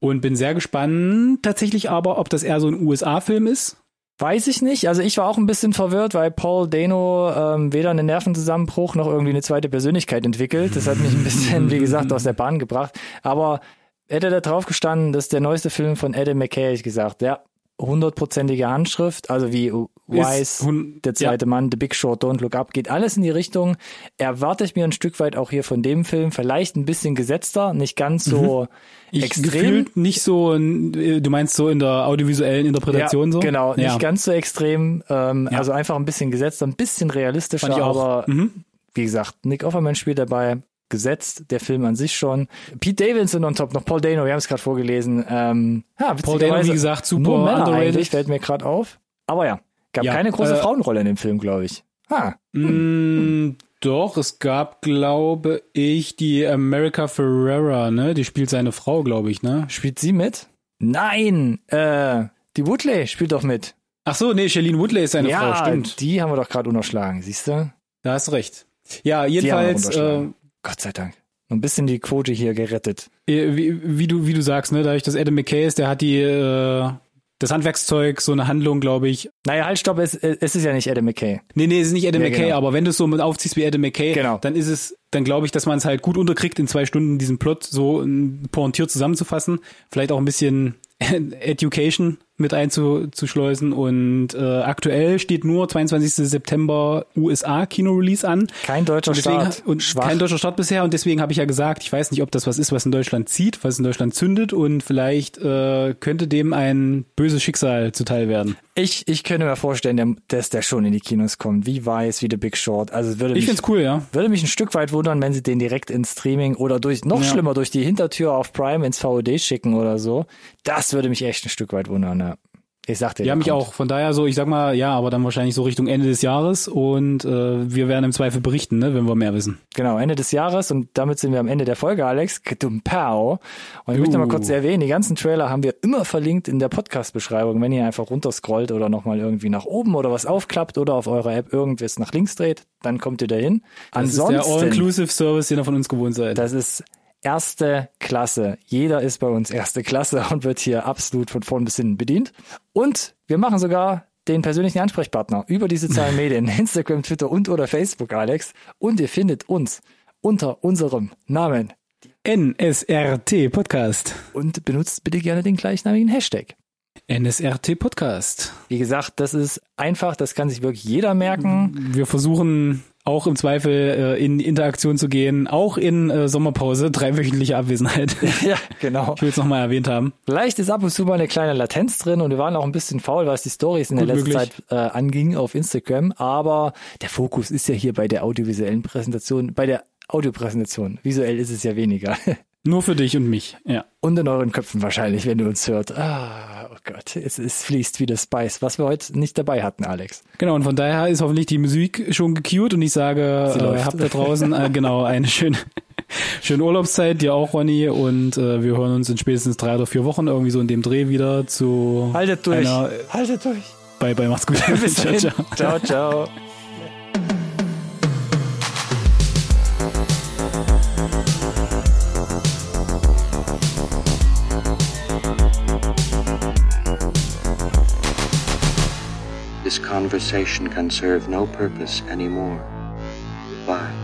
Und bin sehr gespannt tatsächlich aber, ob das eher so ein USA-Film ist Weiß ich nicht. Also ich war auch ein bisschen verwirrt, weil Paul Dano ähm, weder einen Nervenzusammenbruch noch irgendwie eine zweite Persönlichkeit entwickelt. Das hat mich ein bisschen, wie gesagt, aus der Bahn gebracht. Aber hätte da drauf gestanden, das ist der neueste Film von Adam McKay, ich gesagt, ja, hundertprozentige Handschrift, also wie Wise, der zweite ja. Mann, The Big Short, Don't Look Up, geht alles in die Richtung. Erwarte ich mir ein Stück weit auch hier von dem Film, vielleicht ein bisschen gesetzter, nicht ganz so mhm. ich extrem. nicht so, du meinst so in der audiovisuellen Interpretation ja, so? Genau, ja. nicht ganz so extrem, ähm, also einfach ein bisschen gesetzter, ein bisschen realistischer, aber mhm. wie gesagt, Nick Offerman spielt dabei, gesetzt, der Film an sich schon. Pete Davidson on top, noch Paul Dano, wir haben es gerade vorgelesen. Ähm, ja, Paul Dano, wie gesagt, super underrated. fällt mir gerade auf. Aber ja, gab ja, keine große äh, Frauenrolle in dem Film, glaube ich. Ha. Hm. Doch, es gab, glaube ich, die America Ferrera, ne? Die spielt seine Frau, glaube ich, ne? Spielt sie mit? Nein, äh, die Woodley spielt doch mit. Ach so, nee, Charlene Woodley ist seine ja, Frau, stimmt. die haben wir doch gerade unterschlagen, siehst du? Da hast recht. Ja, jedenfalls, äh, Gott sei Dank. Ein bisschen die Quote hier gerettet. Äh, wie, wie du, wie du sagst, ne, dadurch, dass Adam McKay ist, der hat die, äh, das Handwerkszeug, so eine Handlung, glaube ich. Naja, halt, stopp, es, es ist ja nicht Adam McKay. Nee, nee, es ist nicht Adam ja, McKay, genau. aber wenn du es so mit aufziehst wie Adam McKay, genau. dann ist es, dann glaube ich, dass man es halt gut unterkriegt, in zwei Stunden diesen Plot so pointiert zusammenzufassen. Vielleicht auch ein bisschen [laughs] Education mit einzuschleusen und äh, aktuell steht nur 22. September USA Kino-Release an. Kein deutscher und deswegen, Start. Und Schwach. kein deutscher Start bisher und deswegen habe ich ja gesagt, ich weiß nicht, ob das was ist, was in Deutschland zieht, was in Deutschland zündet und vielleicht äh, könnte dem ein böses Schicksal zuteil werden. Ich, ich könnte mir vorstellen, dass der schon in die Kinos kommt, wie Weiß, wie The Big Short. Also würde ich finde es cool, ja. Würde mich ein Stück weit wundern, wenn sie den direkt ins Streaming oder durch noch ja. schlimmer durch die Hintertür auf Prime ins VOD schicken oder so. Das würde mich echt ein Stück weit wundern, ja. Ich sagte ja. mich kommt. auch. Von daher so, ich sag mal, ja, aber dann wahrscheinlich so Richtung Ende des Jahres und äh, wir werden im Zweifel berichten, ne, wenn wir mehr wissen. Genau, Ende des Jahres und damit sind wir am Ende der Folge, Alex. Pow. Und ich uh. möchte mal kurz erwähnen, die ganzen Trailer haben wir immer verlinkt in der Podcast-Beschreibung, wenn ihr einfach runterscrollt oder nochmal irgendwie nach oben oder was aufklappt oder auf eurer App irgendwas nach links dreht, dann kommt ihr dahin. Das Ansonsten, ist der All-Inclusive Service, den ihr von uns gewohnt seid. Das ist erste Klasse. Jeder ist bei uns erste Klasse und wird hier absolut von vorn bis hinten bedient. Und wir machen sogar den persönlichen Ansprechpartner über die sozialen Medien, [laughs] Instagram, Twitter und oder Facebook, Alex. Und ihr findet uns unter unserem Namen NSRT Podcast. Und benutzt bitte gerne den gleichnamigen Hashtag. NSRT Podcast. Wie gesagt, das ist einfach, das kann sich wirklich jeder merken. Wir versuchen auch im Zweifel äh, in Interaktion zu gehen, auch in äh, Sommerpause, dreiwöchentliche Abwesenheit. [laughs] ja, genau. Ich will es nochmal erwähnt haben. Vielleicht ist ab und zu mal eine kleine Latenz drin und wir waren auch ein bisschen faul, was die Stories in Gut der letzten möglich. Zeit äh, anging auf Instagram. Aber der Fokus ist ja hier bei der audiovisuellen Präsentation, bei der Audiopräsentation. Visuell ist es ja weniger. [laughs] Nur für dich und mich, ja. Und in euren Köpfen wahrscheinlich, wenn ihr uns hört. Ah, oh Gott, es, es fließt wie das Spice, was wir heute nicht dabei hatten, Alex. Genau, und von daher ist hoffentlich die Musik schon gecued und ich sage, äh, habt da draußen äh, genau eine schöne, [laughs] schöne Urlaubszeit, dir auch, Ronny, und äh, wir hören uns in spätestens drei oder vier Wochen irgendwie so in dem Dreh wieder zu Haltet durch. Haltet durch. bye bye, macht's gut. [laughs] Bis [laughs] Ciao, ciao. ciao. ciao. conversation can serve no purpose anymore. Bye.